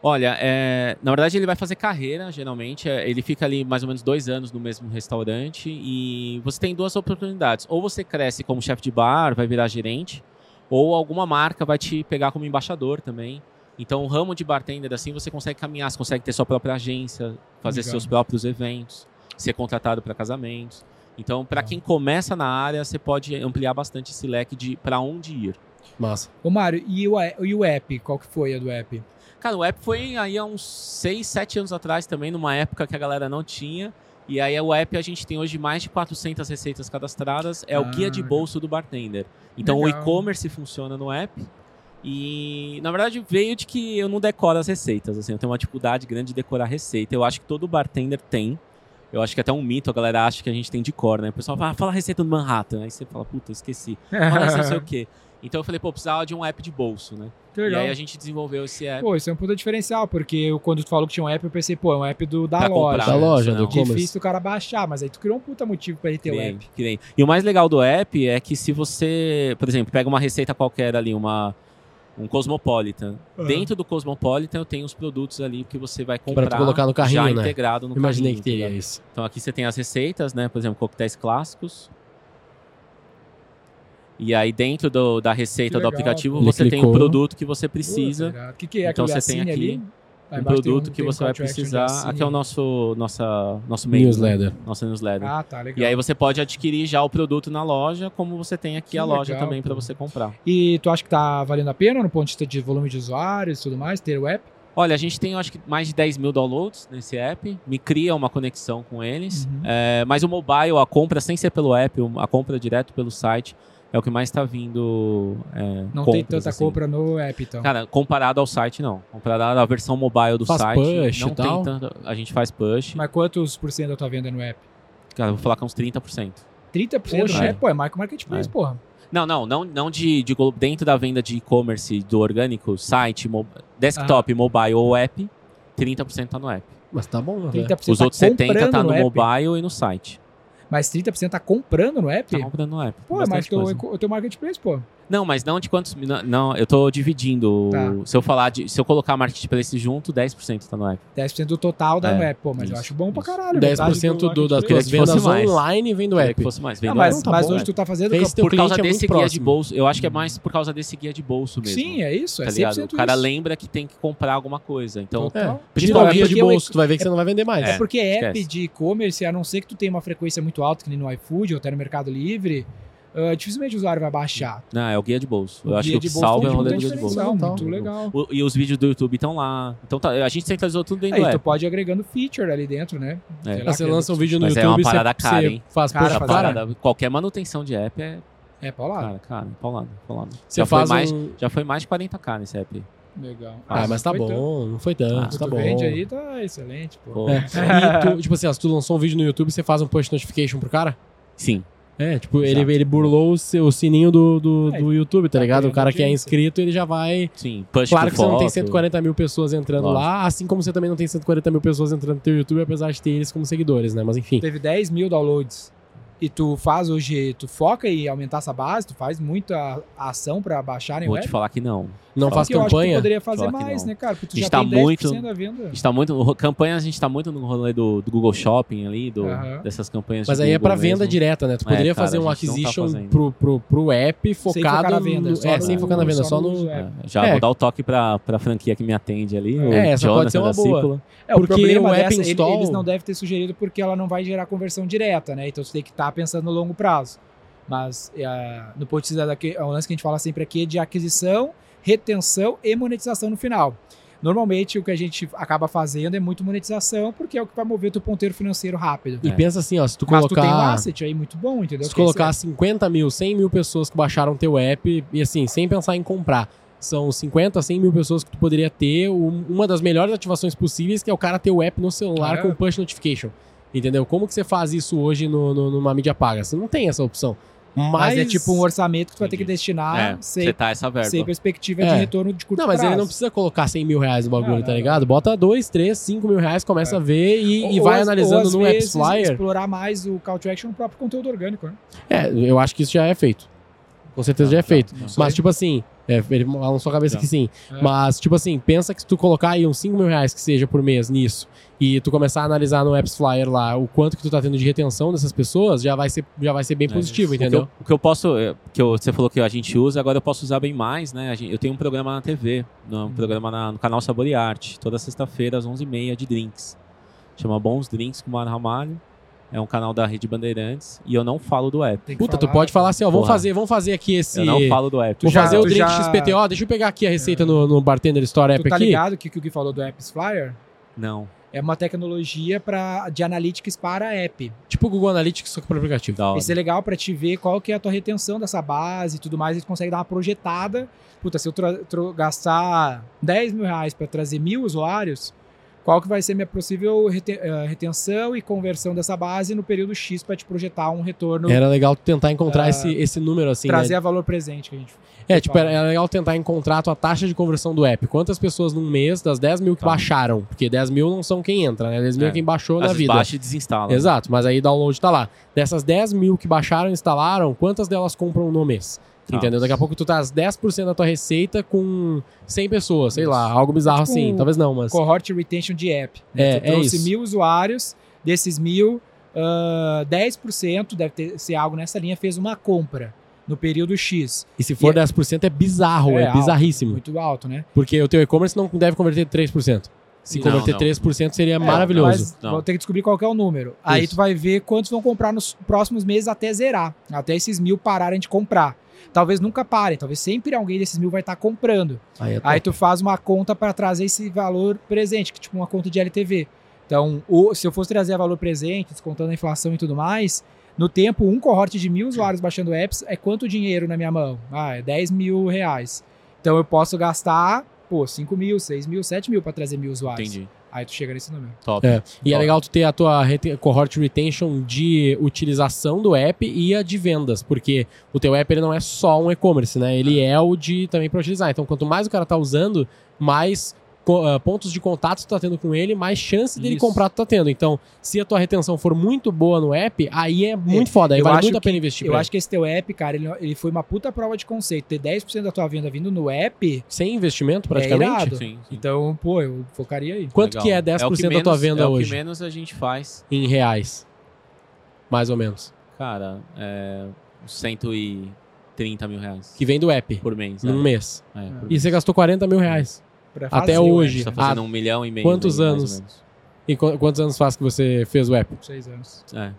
[SPEAKER 4] Olha, é, na verdade ele vai fazer carreira, geralmente. é, ele fica ali mais ou menos dois anos no mesmo restaurante e você tem duas oportunidades. Ou você cresce como chefe de bar, vai virar gerente, ou alguma marca vai te pegar como embaixador também. Então o ramo de bartender, assim, você consegue caminhar, você consegue ter sua própria agência, fazer
[SPEAKER 3] Legal.
[SPEAKER 4] seus próprios eventos, ser contratado para casamentos. Então, para
[SPEAKER 3] Legal.
[SPEAKER 4] quem começa na área, você pode ampliar bastante esse leque de para onde ir.
[SPEAKER 2] Massa.
[SPEAKER 3] Ô, Mário, e o, e o app? Qual que foi a do app?
[SPEAKER 4] Cara, o app foi aí há uns 6, 7 anos atrás também, numa época que a galera não tinha. E aí o app a gente tem hoje mais de 400 receitas cadastradas. É o
[SPEAKER 3] Ah,
[SPEAKER 4] guia de bolso do bartender. Então
[SPEAKER 3] Legal.
[SPEAKER 4] o e-commerce funciona no app. E na verdade veio de que eu não decoro as receitas. Assim, eu tenho uma dificuldade grande de decorar receita. Eu acho que todo bartender tem. Eu acho que até um mito, a galera acha que a gente tem de cor, né? O pessoal fala, ah, fala a receita do Manhattan. Aí você fala, puta, esqueci. Fala não sei o quê. Então eu falei, pô, precisava de um app de bolso, né?
[SPEAKER 3] Que
[SPEAKER 4] E
[SPEAKER 3] legal.
[SPEAKER 4] aí a gente desenvolveu esse app.
[SPEAKER 3] Pô, isso é um puta diferencial, porque eu, quando tu falou que tinha um app, eu pensei, pô, é um app do, da
[SPEAKER 4] Pra
[SPEAKER 3] loja.
[SPEAKER 4] comprar,
[SPEAKER 2] Da
[SPEAKER 4] né?
[SPEAKER 2] loja,
[SPEAKER 4] Não.
[SPEAKER 2] do e-commerce.
[SPEAKER 3] Difícil o cara baixar, mas aí tu criou um puta motivo pra ele ter o
[SPEAKER 4] Criei,
[SPEAKER 3] app.
[SPEAKER 4] criei. E o mais legal do app é que se você, por exemplo, pega uma receita qualquer ali, uma um Cosmopolitan.
[SPEAKER 3] Aham.
[SPEAKER 4] Dentro do Cosmopolitan eu tenho os produtos ali que você vai comprar
[SPEAKER 2] Pra colocar no carrinho,
[SPEAKER 4] já
[SPEAKER 2] né?
[SPEAKER 4] integrado no
[SPEAKER 2] Imaginei
[SPEAKER 4] carrinho,
[SPEAKER 2] que teria
[SPEAKER 4] tá
[SPEAKER 2] isso.
[SPEAKER 4] Então aqui você tem as receitas, né? Por exemplo, coquetéis clássicos. E aí dentro do- da receita do aplicativo
[SPEAKER 2] Ele
[SPEAKER 4] você tem
[SPEAKER 2] clicou.
[SPEAKER 4] o produto que você precisa.
[SPEAKER 3] O que, que é
[SPEAKER 4] Então você tem aqui
[SPEAKER 3] ali?
[SPEAKER 4] Um
[SPEAKER 3] tem
[SPEAKER 4] produto que
[SPEAKER 3] tem
[SPEAKER 4] você vai precisar. Aqui é o nosso nossa nosso mail,
[SPEAKER 2] Newsletter.
[SPEAKER 4] né? nossa newsletter.
[SPEAKER 3] Ah, tá, legal.
[SPEAKER 4] E aí você pode adquirir já o produto na loja, como você tem aqui
[SPEAKER 3] Que
[SPEAKER 4] a loja
[SPEAKER 3] legal,
[SPEAKER 4] também para você comprar.
[SPEAKER 3] E tu acha que tá valendo a pena no ponto de vista de volume de usuários e tudo mais, ter o app?
[SPEAKER 4] Olha, a gente tem, eu acho que, mais de 10 mil downloads nesse app. Me cria uma conexão com eles.
[SPEAKER 3] Uhum.
[SPEAKER 4] É, mas o mobile, a compra sem ser pelo app, a compra direto pelo site, é o que mais está vindo. é,
[SPEAKER 3] Não tem
[SPEAKER 4] compras,
[SPEAKER 3] tanta
[SPEAKER 4] assim.
[SPEAKER 3] compra no app, então.
[SPEAKER 4] Cara, comparado ao site, não. Comparado à versão mobile do
[SPEAKER 2] Faz
[SPEAKER 4] site,
[SPEAKER 2] push
[SPEAKER 4] não tem
[SPEAKER 2] tal?
[SPEAKER 4] tanto. A gente faz push.
[SPEAKER 3] Mas quantos por cento da tua venda é no app?
[SPEAKER 4] Cara, eu vou falar que é uns 30%.
[SPEAKER 3] 30%
[SPEAKER 2] Poxa.
[SPEAKER 3] no app? Pô, é micro marketplace,
[SPEAKER 4] É.
[SPEAKER 3] porra.
[SPEAKER 4] Não, não, não, não de, de dentro da venda de e-commerce do orgânico, site, mo- desktop, mobile ou app, 30% tá no app.
[SPEAKER 2] Mas tá bom, né?
[SPEAKER 3] 30%
[SPEAKER 4] Os
[SPEAKER 3] tá
[SPEAKER 4] outros 70 tá
[SPEAKER 3] comprando
[SPEAKER 4] no
[SPEAKER 3] app.
[SPEAKER 4] mobile e no site.
[SPEAKER 3] Mas 30% tá comprando no app?
[SPEAKER 4] Tá comprando no app.
[SPEAKER 3] Pô, é mais
[SPEAKER 4] bastante
[SPEAKER 3] que o,
[SPEAKER 4] coisa.
[SPEAKER 3] o teu marketplace, pô.
[SPEAKER 4] Não, mas não de quantos. Não, não, eu tô dividindo.
[SPEAKER 3] Tá.
[SPEAKER 4] Se eu falar de. Se eu colocar marketplace junto, 10% tá no app.
[SPEAKER 3] 10% do total da
[SPEAKER 4] É,
[SPEAKER 3] app. Pô, mas eu
[SPEAKER 4] isso,
[SPEAKER 3] acho bom pra caralho.
[SPEAKER 2] 10% do,
[SPEAKER 3] metade
[SPEAKER 2] das tuas vendas
[SPEAKER 4] mais.
[SPEAKER 2] online vem do app.
[SPEAKER 4] que fosse mais. Vem
[SPEAKER 3] mas
[SPEAKER 4] no
[SPEAKER 2] tá
[SPEAKER 3] mas
[SPEAKER 2] bom,
[SPEAKER 3] hoje
[SPEAKER 2] é.
[SPEAKER 3] tu tá fazendo... Camp-
[SPEAKER 2] teu
[SPEAKER 4] Por causa
[SPEAKER 2] é
[SPEAKER 4] desse guia de
[SPEAKER 2] próximo.
[SPEAKER 4] bolso. Eu acho que é mais por causa desse guia de bolso mesmo.
[SPEAKER 3] Sim, é isso. É
[SPEAKER 4] tá
[SPEAKER 3] 100%
[SPEAKER 4] ligado? O cara
[SPEAKER 3] isso.
[SPEAKER 4] lembra que tem que comprar alguma coisa. Então.
[SPEAKER 2] É.
[SPEAKER 3] Não, é
[SPEAKER 2] guia de bolso, tu vai ver que você não vai vender mais.
[SPEAKER 3] É porque app de e-commerce, a não ser que tu tenha uma frequência muito alta, que nem no iFood ou até no Mercado Livre, ah, dificilmente o usuário vai baixar.
[SPEAKER 4] não, é o guia de bolso.
[SPEAKER 3] O
[SPEAKER 4] Eu acho
[SPEAKER 3] guia
[SPEAKER 4] que o
[SPEAKER 3] de
[SPEAKER 4] que
[SPEAKER 3] bolso
[SPEAKER 4] salva é o rolê do guia de bolso.
[SPEAKER 2] Então,
[SPEAKER 3] muito legal.
[SPEAKER 4] O- e os vídeos do YouTube estão lá. Então tá, a gente centralizou tudo dentro
[SPEAKER 3] Aí
[SPEAKER 4] do
[SPEAKER 3] tu
[SPEAKER 4] é
[SPEAKER 3] pode ir agregando feature ali dentro, né?
[SPEAKER 4] É.
[SPEAKER 3] Lá,
[SPEAKER 2] Você lança um vídeo no
[SPEAKER 4] Mas é
[SPEAKER 2] YouTube
[SPEAKER 4] uma
[SPEAKER 2] e você,
[SPEAKER 4] parada cara,
[SPEAKER 2] você
[SPEAKER 4] hein?
[SPEAKER 2] faz
[SPEAKER 3] Cara,
[SPEAKER 2] push
[SPEAKER 3] faz
[SPEAKER 2] para.
[SPEAKER 4] Parada- qualquer manutenção de app é
[SPEAKER 3] É, paulado.
[SPEAKER 4] cara, cara, paulado, paulado.
[SPEAKER 2] Você
[SPEAKER 4] já, foi
[SPEAKER 2] faz
[SPEAKER 4] mais,
[SPEAKER 2] um...
[SPEAKER 4] já foi mais de 40k nesse app.
[SPEAKER 3] Legal.
[SPEAKER 2] Ah, mas tá
[SPEAKER 3] foi tanto.
[SPEAKER 2] bom, não foi tanto,
[SPEAKER 4] Ah,
[SPEAKER 3] Tu
[SPEAKER 2] tá bom.
[SPEAKER 3] vende aí, tá excelente, pô.
[SPEAKER 4] Pô,
[SPEAKER 2] É. E tu, tipo assim, ó, se tu lançou um vídeo no YouTube, você faz um push notification pro cara?
[SPEAKER 4] Sim.
[SPEAKER 2] É, tipo, ele,
[SPEAKER 4] Exato.
[SPEAKER 2] ele burlou o, seu- o sininho do, do,
[SPEAKER 3] É,
[SPEAKER 2] do YouTube, tá
[SPEAKER 3] tá
[SPEAKER 2] ligado? O cara que é inscrito, ele já vai.
[SPEAKER 4] Sim, push
[SPEAKER 2] Claro que você não tem
[SPEAKER 4] foto.
[SPEAKER 2] 140 mil pessoas entrando
[SPEAKER 4] Lógico.
[SPEAKER 2] lá, assim como você também não tem 140 mil pessoas entrando no teu YouTube, apesar de ter eles como seguidores, né? Mas enfim.
[SPEAKER 3] Teve 10 mil downloads. E tu faz hoje, tu foca em aumentar essa base, tu faz muita ação pra baixarem o
[SPEAKER 4] Vou
[SPEAKER 3] web.
[SPEAKER 4] te falar que não.
[SPEAKER 2] Não faz
[SPEAKER 3] que eu acho que tu
[SPEAKER 2] campanha.
[SPEAKER 3] poderia fazer mais, né, cara? Porque tu
[SPEAKER 4] A gente
[SPEAKER 3] já
[SPEAKER 4] tá
[SPEAKER 3] tem 10%
[SPEAKER 4] muito-
[SPEAKER 3] da venda.
[SPEAKER 4] A gente tá muito. Campanha, a gente tá muito no rolê do, do Google Shopping ali, do,
[SPEAKER 3] Aham.
[SPEAKER 4] dessas campanhas.
[SPEAKER 2] Mas
[SPEAKER 4] de
[SPEAKER 2] aí é
[SPEAKER 4] Google
[SPEAKER 2] pra venda
[SPEAKER 4] mesmo.
[SPEAKER 2] direta, né? Tu
[SPEAKER 4] É,
[SPEAKER 2] poderia
[SPEAKER 4] cara,
[SPEAKER 2] fazer um
[SPEAKER 4] tá
[SPEAKER 2] acquisition
[SPEAKER 4] fazendo.
[SPEAKER 2] pro, pro, pro app
[SPEAKER 3] Sem
[SPEAKER 2] focado
[SPEAKER 3] focar na venda,
[SPEAKER 2] no- é,
[SPEAKER 3] no-
[SPEAKER 2] sem focar na venda, só no.
[SPEAKER 4] É,
[SPEAKER 3] é.
[SPEAKER 4] já
[SPEAKER 2] É.
[SPEAKER 4] vou dar o toque pra, pra franquia que me atende ali. o
[SPEAKER 2] É, essa pode
[SPEAKER 4] Jonathan
[SPEAKER 2] ser uma boa.
[SPEAKER 4] Círculo.
[SPEAKER 3] É, o
[SPEAKER 2] Porque
[SPEAKER 3] problema
[SPEAKER 2] o app
[SPEAKER 3] dessa,
[SPEAKER 2] install-
[SPEAKER 3] eles não devem ter sugerido porque ela não vai gerar conversão direta, né? Então você tem que estar pensando no longo prazo. Mas é, no ponto de vista daqui, o lance que a gente fala sempre aqui é de aquisição, retenção e monetização no final. Normalmente o que a gente acaba fazendo é muito monetização, porque é o que vai mover o teu ponteiro financeiro rápido.
[SPEAKER 2] E
[SPEAKER 4] É.
[SPEAKER 2] pensa assim, ó, se tu
[SPEAKER 3] Mas tu tem um
[SPEAKER 2] colocar.
[SPEAKER 3] asset aí muito bom, entendeu?
[SPEAKER 2] Se
[SPEAKER 3] esse
[SPEAKER 2] colocar
[SPEAKER 3] é-
[SPEAKER 2] 50 mil, 100 mil pessoas que baixaram teu app, e assim, sem pensar em comprar, são 50, 100 mil pessoas que tu poderia ter um- uma das melhores ativações possíveis, que é o cara ter o app no celular
[SPEAKER 3] É.
[SPEAKER 2] com push notification. Entendeu? Como que você faz isso hoje no, no- numa mídia paga? Você não tem essa opção. Mas,
[SPEAKER 3] Mas é tipo um orçamento que tu vai ter que destinar
[SPEAKER 4] É,
[SPEAKER 3] sem,
[SPEAKER 4] tá essa verba.
[SPEAKER 3] sem perspectiva
[SPEAKER 2] É.
[SPEAKER 3] de retorno de curto
[SPEAKER 2] Não, mas
[SPEAKER 3] prazo.
[SPEAKER 2] ele não precisa colocar 100 mil reais no bagulho,
[SPEAKER 3] Não,
[SPEAKER 2] tá
[SPEAKER 3] não,
[SPEAKER 2] ligado? Bota 2, 3, 5 mil reais, começa
[SPEAKER 3] É.
[SPEAKER 2] a ver e, e
[SPEAKER 3] Ou-
[SPEAKER 2] vai
[SPEAKER 3] ou-
[SPEAKER 2] analisando
[SPEAKER 3] ou,
[SPEAKER 2] no Apps Flyer.
[SPEAKER 3] explorar mais o call to action no próprio conteúdo orgânico, né?
[SPEAKER 2] É, eu acho que isso já é feito. Com certeza já é feito.
[SPEAKER 4] tá, tá.
[SPEAKER 2] Mas, tipo assim, é, ele balançou sua cabeça
[SPEAKER 4] Tá.
[SPEAKER 2] que sim.
[SPEAKER 3] É.
[SPEAKER 2] Mas, tipo assim, pensa que se tu colocar aí uns 5 mil reais que seja por mês nisso, e tu começar a analisar no Apps Flyer lá o quanto que tu tá tendo de retenção dessas pessoas, já vai ser, já vai ser bem
[SPEAKER 4] É,
[SPEAKER 2] positivo,
[SPEAKER 4] o que
[SPEAKER 2] entendeu?
[SPEAKER 4] eu- O que eu posso, é, que eu- você falou que a gente usa, agora eu posso usar bem mais, né? A gente- eu tenho um programa na TV, no, um programa na- no canal Sabor e Arte, toda sexta-feira às 11h30 de drinks. Chama Bons Drinks com Mara Ramalho. É um canal da Rede Bandeirantes e eu não falo do app.
[SPEAKER 3] Que
[SPEAKER 2] Puta, tu
[SPEAKER 3] falar,
[SPEAKER 2] pode falar assim, ó, vamos fazer, vamos fazer aqui esse...
[SPEAKER 4] Eu não falo do app.
[SPEAKER 2] Vou
[SPEAKER 3] já-
[SPEAKER 2] fazer o
[SPEAKER 3] tu
[SPEAKER 2] drink
[SPEAKER 3] já-
[SPEAKER 2] XPTO, deixa eu pegar aqui a receita no, no Bartender Store App
[SPEAKER 3] Tu tá
[SPEAKER 2] aqui.
[SPEAKER 3] ligado que o que o Gui falou do Apps Flyer
[SPEAKER 4] Não.
[SPEAKER 3] É uma tecnologia pra, de analytics para app.
[SPEAKER 2] Tipo o Google Analytics, só que pro aplicativo.
[SPEAKER 4] Da.
[SPEAKER 3] Isso é legal pra te ver qual que é a tua retenção dessa base e tudo mais. Eles conseguem dar uma projetada. Puta, se eu gastar 10 mil reais pra trazer mil usuários, qual que vai ser minha possível eh, retenção e conversão dessa base no período X pra te projetar um retorno,
[SPEAKER 2] Era legal tu tentar encontrar
[SPEAKER 3] Ah,
[SPEAKER 2] esse, esse número assim, né?
[SPEAKER 3] trazer a valor presente que a gente
[SPEAKER 2] É, tipo, era, era legal tentar encontrar a tua taxa de conversão do app. Quantas pessoas num mês, das 10 mil que
[SPEAKER 4] Tá.
[SPEAKER 2] baixaram? Porque 10 mil não são quem entra, né? 10 mil é,
[SPEAKER 4] É.
[SPEAKER 2] quem baixou
[SPEAKER 4] Às
[SPEAKER 2] na vida.
[SPEAKER 4] baixa e desinstala. né?
[SPEAKER 2] Exato, mas aí download tá lá. Dessas 10 mil que baixaram e instalaram, quantas delas compram no mês?
[SPEAKER 4] Tá.
[SPEAKER 2] Entendeu? Daqui a pouco tu tá às 10% da tua receita com 100 pessoas, sei lá, algo bizarro
[SPEAKER 3] É tipo
[SPEAKER 2] assim.
[SPEAKER 3] um
[SPEAKER 2] Talvez não, mas.
[SPEAKER 3] cohort retention de app.
[SPEAKER 2] É,
[SPEAKER 3] Né? Tu
[SPEAKER 2] é
[SPEAKER 3] trouxe
[SPEAKER 2] isso.
[SPEAKER 3] mil usuários, desses mil, ah, 10% deve ter, ser algo nessa linha, fez uma compra no período X.
[SPEAKER 2] E se for
[SPEAKER 3] E é-
[SPEAKER 2] 10% é bizarro, é,
[SPEAKER 3] alto,
[SPEAKER 2] bizarríssimo.
[SPEAKER 3] Muito alto, né?
[SPEAKER 2] Porque o teu e-commerce não deve converter 3%. Se
[SPEAKER 4] Não,
[SPEAKER 2] converter
[SPEAKER 4] não.
[SPEAKER 2] 3% seria
[SPEAKER 3] É,
[SPEAKER 2] maravilhoso.
[SPEAKER 3] Mas vou ter que descobrir qual que é o número. Aí
[SPEAKER 2] Isso.
[SPEAKER 3] tu vai ver quantos vão comprar nos próximos meses até zerar. Até esses mil pararem de comprar. Talvez nunca parem, talvez sempre alguém desses mil vai estar comprando.
[SPEAKER 2] Aí é
[SPEAKER 3] Aí tu faz uma conta para trazer esse valor presente, que é tipo uma conta de LTV. Então, o- se eu fosse trazer valor presente, descontando a inflação e tudo mais, no tempo, um cohorte de mil usuários baixando apps é quanto dinheiro na minha mão? Ah, é 10 mil reais. Então eu posso gastar, pô, 5 mil, 6 mil, 7 mil para trazer mil usuários.
[SPEAKER 4] Entendi.
[SPEAKER 3] Aí tu chega nesse número.
[SPEAKER 4] Top.
[SPEAKER 2] É, E é
[SPEAKER 4] Top.
[SPEAKER 2] legal tu ter a tua cohort retention de utilização do app e a de vendas, porque o teu app ele não é só um e-commerce, né? Ele é o de também para utilizar. Então, quanto mais o cara tá usando, mais pontos de contato tu tá tendo com ele, mais chance dele
[SPEAKER 3] Isso.
[SPEAKER 2] comprar tu tá tendo. Então, se a tua retenção for muito boa no app, aí é muito foda, aí vale muito a pena investir.
[SPEAKER 3] Eu acho que esse teu app, cara, ele, ele foi uma puta prova de conceito. Ter 10% da tua venda vindo no app.
[SPEAKER 2] Sem investimento,
[SPEAKER 3] É
[SPEAKER 2] praticamente.
[SPEAKER 3] irado.
[SPEAKER 4] Sim, sim.
[SPEAKER 3] então, pô, eu focaria aí.
[SPEAKER 2] Quanto
[SPEAKER 4] Legal.
[SPEAKER 2] que é 10%
[SPEAKER 4] o que
[SPEAKER 2] da tua
[SPEAKER 4] menos-
[SPEAKER 2] venda
[SPEAKER 4] é o
[SPEAKER 2] hoje?
[SPEAKER 4] que menos a gente faz.
[SPEAKER 2] Em reais. Mais ou menos.
[SPEAKER 4] Cara, é uns 130 mil reais
[SPEAKER 2] Que vem do app.
[SPEAKER 4] por mês.
[SPEAKER 2] Num
[SPEAKER 4] né?
[SPEAKER 2] mês.
[SPEAKER 4] É, por
[SPEAKER 2] E
[SPEAKER 4] mês.
[SPEAKER 2] você gastou 40 mil reais.
[SPEAKER 3] Pra
[SPEAKER 2] Até
[SPEAKER 3] fazer o
[SPEAKER 2] hoje.
[SPEAKER 4] tá fazendo
[SPEAKER 2] Ah,
[SPEAKER 4] um milhão e meio.
[SPEAKER 2] quantos
[SPEAKER 4] mais ou
[SPEAKER 2] anos? E qu- quantos anos faz que você fez o app?
[SPEAKER 3] Seis anos.
[SPEAKER 4] É.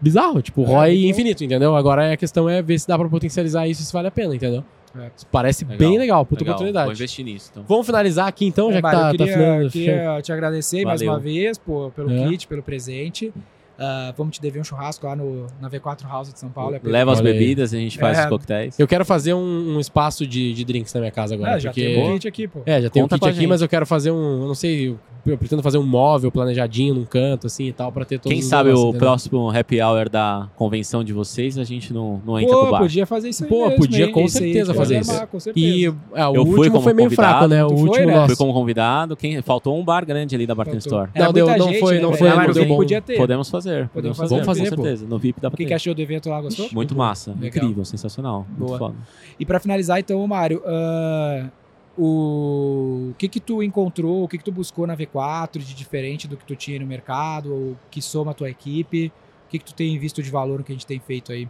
[SPEAKER 2] Bizarro, tipo,
[SPEAKER 3] É,
[SPEAKER 2] ROI
[SPEAKER 3] então-
[SPEAKER 2] infinito, entendeu? Agora a questão é ver se dá pra potencializar isso e se vale a pena, entendeu?
[SPEAKER 3] É.
[SPEAKER 2] Isso Parece
[SPEAKER 4] Legal,
[SPEAKER 2] bem legal, puta
[SPEAKER 4] Legal. Vou
[SPEAKER 2] oportunidade.
[SPEAKER 4] investir nisso. Então.
[SPEAKER 2] Vamos finalizar aqui então, já
[SPEAKER 3] É,
[SPEAKER 2] que
[SPEAKER 3] Mário,
[SPEAKER 2] tá,
[SPEAKER 3] eu
[SPEAKER 2] tá
[SPEAKER 3] queria,
[SPEAKER 2] finando.
[SPEAKER 3] queria te agradecer mais
[SPEAKER 4] Valeu.
[SPEAKER 3] uma vez pô, pelo
[SPEAKER 2] É.
[SPEAKER 3] kit, pelo presente. Ah, vamos te dever um churrasco lá no, na V4 House de São Paulo. é
[SPEAKER 4] Leva as bebidas, a gente faz
[SPEAKER 3] É.
[SPEAKER 4] os coquetéis.
[SPEAKER 2] Eu quero fazer um, um espaço de, de drinks na minha casa agora.
[SPEAKER 3] Ah, já
[SPEAKER 2] porque...
[SPEAKER 3] tem um kit aqui, pô.
[SPEAKER 2] É, já tem
[SPEAKER 4] Conta
[SPEAKER 2] um kit aqui,
[SPEAKER 4] gente.
[SPEAKER 2] mas eu quero fazer um. Eu não sei, eu pretendo fazer um móvel planejadinho num canto, assim e tal, pra ter todos
[SPEAKER 4] Quem
[SPEAKER 2] os
[SPEAKER 4] sabe
[SPEAKER 2] negócios,
[SPEAKER 4] o
[SPEAKER 2] entendeu?
[SPEAKER 4] próximo happy hour da convenção de vocês, a gente não, não entra
[SPEAKER 3] Pô,
[SPEAKER 4] bar.
[SPEAKER 3] podia fazer isso aí
[SPEAKER 2] Pô,
[SPEAKER 3] mesmo,
[SPEAKER 2] podia
[SPEAKER 3] hein?
[SPEAKER 2] com
[SPEAKER 3] Esse
[SPEAKER 2] certeza fazer
[SPEAKER 3] armar,
[SPEAKER 2] isso.
[SPEAKER 3] Com certeza.
[SPEAKER 2] E é, o
[SPEAKER 4] Eu fui
[SPEAKER 2] último
[SPEAKER 4] como
[SPEAKER 2] foi meio
[SPEAKER 4] convidado.
[SPEAKER 2] fraco, né? O
[SPEAKER 3] Tu foi,
[SPEAKER 2] último
[SPEAKER 3] né?
[SPEAKER 2] nosso.
[SPEAKER 4] Fui como convidado, quem faltou um bar grande ali da Bartender
[SPEAKER 3] Faltou.
[SPEAKER 4] Store.
[SPEAKER 2] Não, deu- foi-
[SPEAKER 3] né,
[SPEAKER 2] não foi- não bom.
[SPEAKER 3] podia ter.
[SPEAKER 4] Podemos fazer. Podemos fazer.
[SPEAKER 2] Vamos fazer,
[SPEAKER 4] com certeza. No VIP dá
[SPEAKER 3] O
[SPEAKER 4] pra
[SPEAKER 3] que,
[SPEAKER 4] ter.
[SPEAKER 3] que achou do evento lá? Gostou?
[SPEAKER 4] Muito massa.
[SPEAKER 3] Legal.
[SPEAKER 4] Incrível, sensacional.
[SPEAKER 3] Boa.
[SPEAKER 4] Muito foda.
[SPEAKER 3] E pra finalizar, então, Mário, ah, o... o que que tu encontrou, o que que tu buscou na V4 de diferente do que tu tinha no mercado, ou que soma a tua equipe? O que que tu tem visto de valor no que a gente tem feito aí?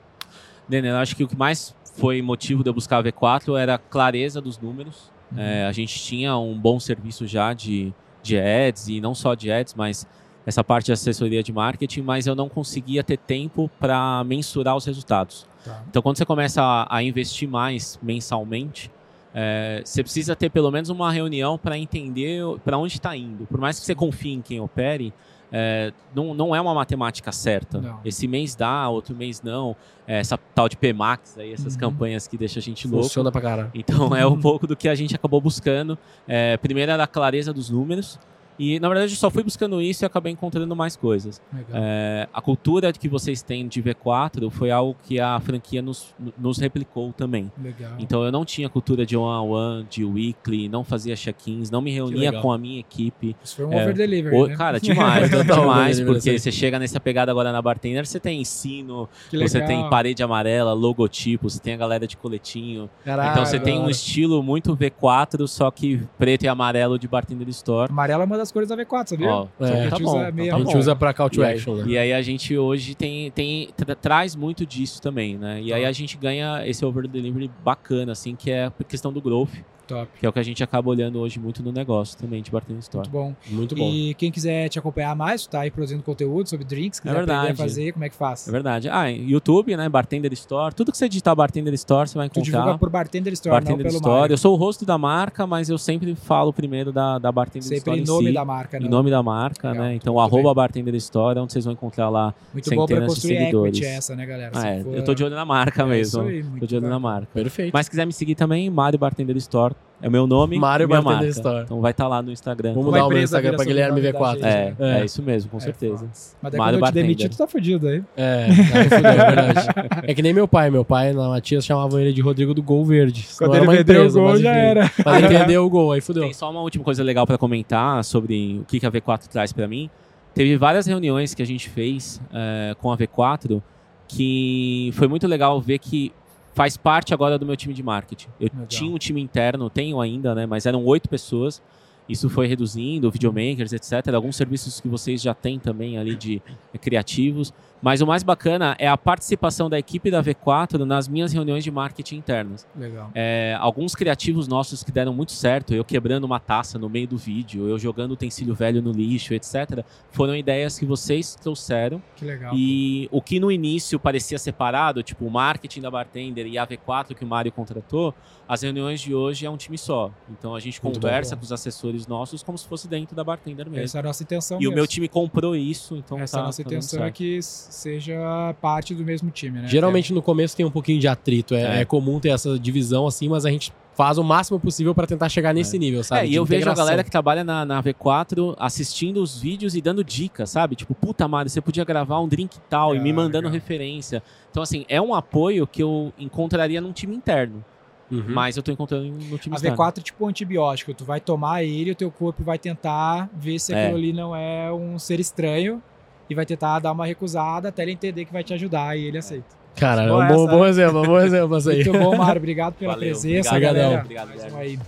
[SPEAKER 4] Denner, eu acho que o que mais foi motivo de eu buscar a V4 era a clareza dos números.
[SPEAKER 3] Uhum.
[SPEAKER 4] É, a gente tinha um bom serviço já de, de ads, e não só de ads, mas essa parte de assessoria de marketing, mas eu não conseguia ter tempo para mensurar os resultados.
[SPEAKER 3] Tá.
[SPEAKER 4] Então, quando você começa a, a investir mais mensalmente, é, você precisa ter pelo menos uma reunião para entender para onde está indo. Por mais que você confie em quem opere, é, não, não é uma matemática certa.
[SPEAKER 3] Não.
[SPEAKER 4] Esse mês dá, outro mês não. É, essa tal de PMAX, aí, essas
[SPEAKER 3] Uhum.
[SPEAKER 4] campanhas que deixam a gente louco.
[SPEAKER 2] Funciona pra caralho.
[SPEAKER 4] Então é um pouco do que a gente acabou buscando. É, primeiro era a clareza dos números. E na verdade eu só fui buscando isso e acabei encontrando mais coisas. É, a cultura que vocês têm de V4 foi algo que a franquia nos, nos replicou também.
[SPEAKER 3] Legal.
[SPEAKER 4] Então eu não tinha cultura de one-on-one, de weekly, não fazia check-ins, não me reunia com a minha equipe.
[SPEAKER 3] Isso foi um
[SPEAKER 4] é,
[SPEAKER 3] over-delivery,
[SPEAKER 4] O-
[SPEAKER 3] né?
[SPEAKER 4] Cara, demais, demais, porque
[SPEAKER 2] né,
[SPEAKER 4] você chega nessa pegada agora na bartender, você tem ensino, você tem parede amarela, logotipo, você tem a galera de coletinho.
[SPEAKER 2] Caralho,
[SPEAKER 4] então você tem um estilo muito V4, só que preto e amarelo de bartender store.
[SPEAKER 3] Amarelo é uma das cores da V4, sabia?
[SPEAKER 4] Ó,
[SPEAKER 2] É,
[SPEAKER 3] Só que a
[SPEAKER 4] tá
[SPEAKER 3] gente
[SPEAKER 4] bom,
[SPEAKER 3] usa meio
[SPEAKER 4] tá
[SPEAKER 2] A gente usa pra call to
[SPEAKER 4] E aí-
[SPEAKER 2] action, né?
[SPEAKER 4] E aí a gente hoje tem, tem tra- traz muito disso também, né? E aí a gente ganha esse over delivery bacana, assim, que é a questão do growth,
[SPEAKER 3] Top.
[SPEAKER 4] que é o que a gente acaba olhando hoje muito no negócio também de bartender store.
[SPEAKER 3] Muito bom.
[SPEAKER 2] Muito bom.
[SPEAKER 3] E quem quiser te acompanhar mais, tu tá aí produzindo conteúdo sobre drinks, quiser
[SPEAKER 4] verdade.
[SPEAKER 3] aprender a fazer, como é que faz?
[SPEAKER 4] É verdade. Ah, YouTube, né? Bartender Store. Tudo que você digitar Bartender Store, você vai
[SPEAKER 3] Tu divulga
[SPEAKER 4] encontrar.
[SPEAKER 3] por Bartender Store,
[SPEAKER 4] Bartender
[SPEAKER 3] não pelo
[SPEAKER 4] Store.
[SPEAKER 3] Mário.
[SPEAKER 4] Eu sou o rosto da marca, mas eu sempre falo primeiro da, da Bartender
[SPEAKER 3] Sempre
[SPEAKER 4] Store
[SPEAKER 3] em
[SPEAKER 4] em
[SPEAKER 3] nome
[SPEAKER 4] si.
[SPEAKER 3] da marca,
[SPEAKER 4] Em
[SPEAKER 3] não.
[SPEAKER 4] nome da marca,
[SPEAKER 3] Legal,
[SPEAKER 4] né? Então, arroba
[SPEAKER 3] bem.
[SPEAKER 4] Bartender Store, é onde vocês vão encontrar lá.
[SPEAKER 3] Muito bom pra
[SPEAKER 4] centenas de
[SPEAKER 3] construir
[SPEAKER 4] seguidores.
[SPEAKER 3] essa, né, galera?
[SPEAKER 4] Ah, é,
[SPEAKER 3] for-
[SPEAKER 4] eu tô de olho na marca
[SPEAKER 3] É
[SPEAKER 4] mesmo.
[SPEAKER 3] isso aí, muito
[SPEAKER 4] tô de olho na
[SPEAKER 3] bacana.
[SPEAKER 4] marca.
[SPEAKER 2] Perfeito.
[SPEAKER 4] Mas se quiser me seguir também, Mário Bartender Store. É o meu nome.
[SPEAKER 2] Mário
[SPEAKER 4] minha
[SPEAKER 2] Bartender
[SPEAKER 4] marca.
[SPEAKER 2] Store.
[SPEAKER 4] Então vai estar lá no Instagram.
[SPEAKER 2] Vamos mudar o meu Instagram pra Guilherme
[SPEAKER 3] sobrenome da
[SPEAKER 2] V4.
[SPEAKER 3] gente.
[SPEAKER 4] É, é,
[SPEAKER 2] É.
[SPEAKER 4] isso mesmo, com
[SPEAKER 3] É
[SPEAKER 4] certeza.
[SPEAKER 3] foda. Mas daí
[SPEAKER 4] Mário
[SPEAKER 3] quando eu te demitir, tu tá fudido aí.
[SPEAKER 2] É, aí fudeu, é verdade. É que nem meu pai. Meu pai na Matias chamavam ele de Rodrigo do Gol Verde.
[SPEAKER 3] Quando ele vendeu
[SPEAKER 2] empresa,
[SPEAKER 3] o gol,
[SPEAKER 2] mas
[SPEAKER 3] já era.
[SPEAKER 2] Mas ele vendeu o gol, aí fudeu.
[SPEAKER 4] Tem só uma última coisa legal para comentar sobre o que que a V4 traz para mim. Teve várias reuniões que a gente fez eh, com a V4 que foi muito legal ver que faz parte agora do meu time de marketing. Eu
[SPEAKER 3] Legal.
[SPEAKER 4] tinha um time interno, tenho ainda, né? Mas eram oito pessoas. Isso foi reduzindo, videomakers, etc. Alguns serviços que vocês já têm também ali de eh, criativos. Mas o mais bacana é a participação da equipe da V4 nas minhas reuniões de marketing internas.
[SPEAKER 3] Legal.
[SPEAKER 4] É, alguns criativos nossos que deram muito certo, eu quebrando uma taça no meio do vídeo, eu jogando utensílio velho no lixo, etc., foram ideias que vocês trouxeram.
[SPEAKER 3] Que legal.
[SPEAKER 4] E o que no início parecia separado, tipo o marketing da bartender e a V4 que o Mário contratou, as reuniões de hoje é um time só. Então a gente
[SPEAKER 2] Muito
[SPEAKER 4] conversa
[SPEAKER 3] bom.
[SPEAKER 4] com os assessores nossos como se fosse dentro da bartender mesmo.
[SPEAKER 3] Essa é a nossa intenção
[SPEAKER 4] E o
[SPEAKER 3] mesmo.
[SPEAKER 4] meu time comprou isso, então
[SPEAKER 3] Essa
[SPEAKER 4] tá,
[SPEAKER 3] é a nossa
[SPEAKER 4] tá
[SPEAKER 3] intenção é que seja parte do mesmo time, né?
[SPEAKER 2] Geralmente no começo tem um pouquinho de atrito. É,
[SPEAKER 4] É.
[SPEAKER 2] é comum ter essa divisão assim, mas a gente faz o máximo possível pra tentar chegar nesse nível, sabe?
[SPEAKER 4] É, e eu vejo a
[SPEAKER 2] integração.
[SPEAKER 4] galera que trabalha na, na V4 assistindo os vídeos e dando dicas, sabe? Tipo, puta, Mário, você podia gravar um drink tal e
[SPEAKER 3] Ah,
[SPEAKER 4] me mandando
[SPEAKER 3] legal.
[SPEAKER 4] referência. Então, assim, é um apoio que eu encontraria num time interno,
[SPEAKER 2] Uhum.
[SPEAKER 4] mas eu tô encontrando no time
[SPEAKER 3] A
[SPEAKER 4] externo.
[SPEAKER 3] V4 é tipo um antibiótico. Tu vai tomar ele e o teu corpo vai tentar ver se
[SPEAKER 4] É.
[SPEAKER 3] aquilo ali não é um ser estranho e vai tentar dar uma recusada até ele entender que vai te ajudar e ele aceita.
[SPEAKER 2] Cara, é
[SPEAKER 3] Boa
[SPEAKER 2] um bom, bom
[SPEAKER 3] né?
[SPEAKER 2] exemplo, um bom exemplo essa aí.
[SPEAKER 3] Muito bom, Mário. Obrigado pela
[SPEAKER 4] Valeu,
[SPEAKER 3] presença,
[SPEAKER 4] obrigado,
[SPEAKER 3] galera.
[SPEAKER 4] obrigado,
[SPEAKER 3] um aí.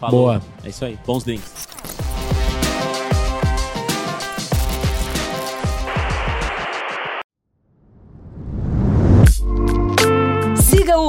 [SPEAKER 4] Falou.
[SPEAKER 2] Boa.
[SPEAKER 4] É isso aí, bons drinks.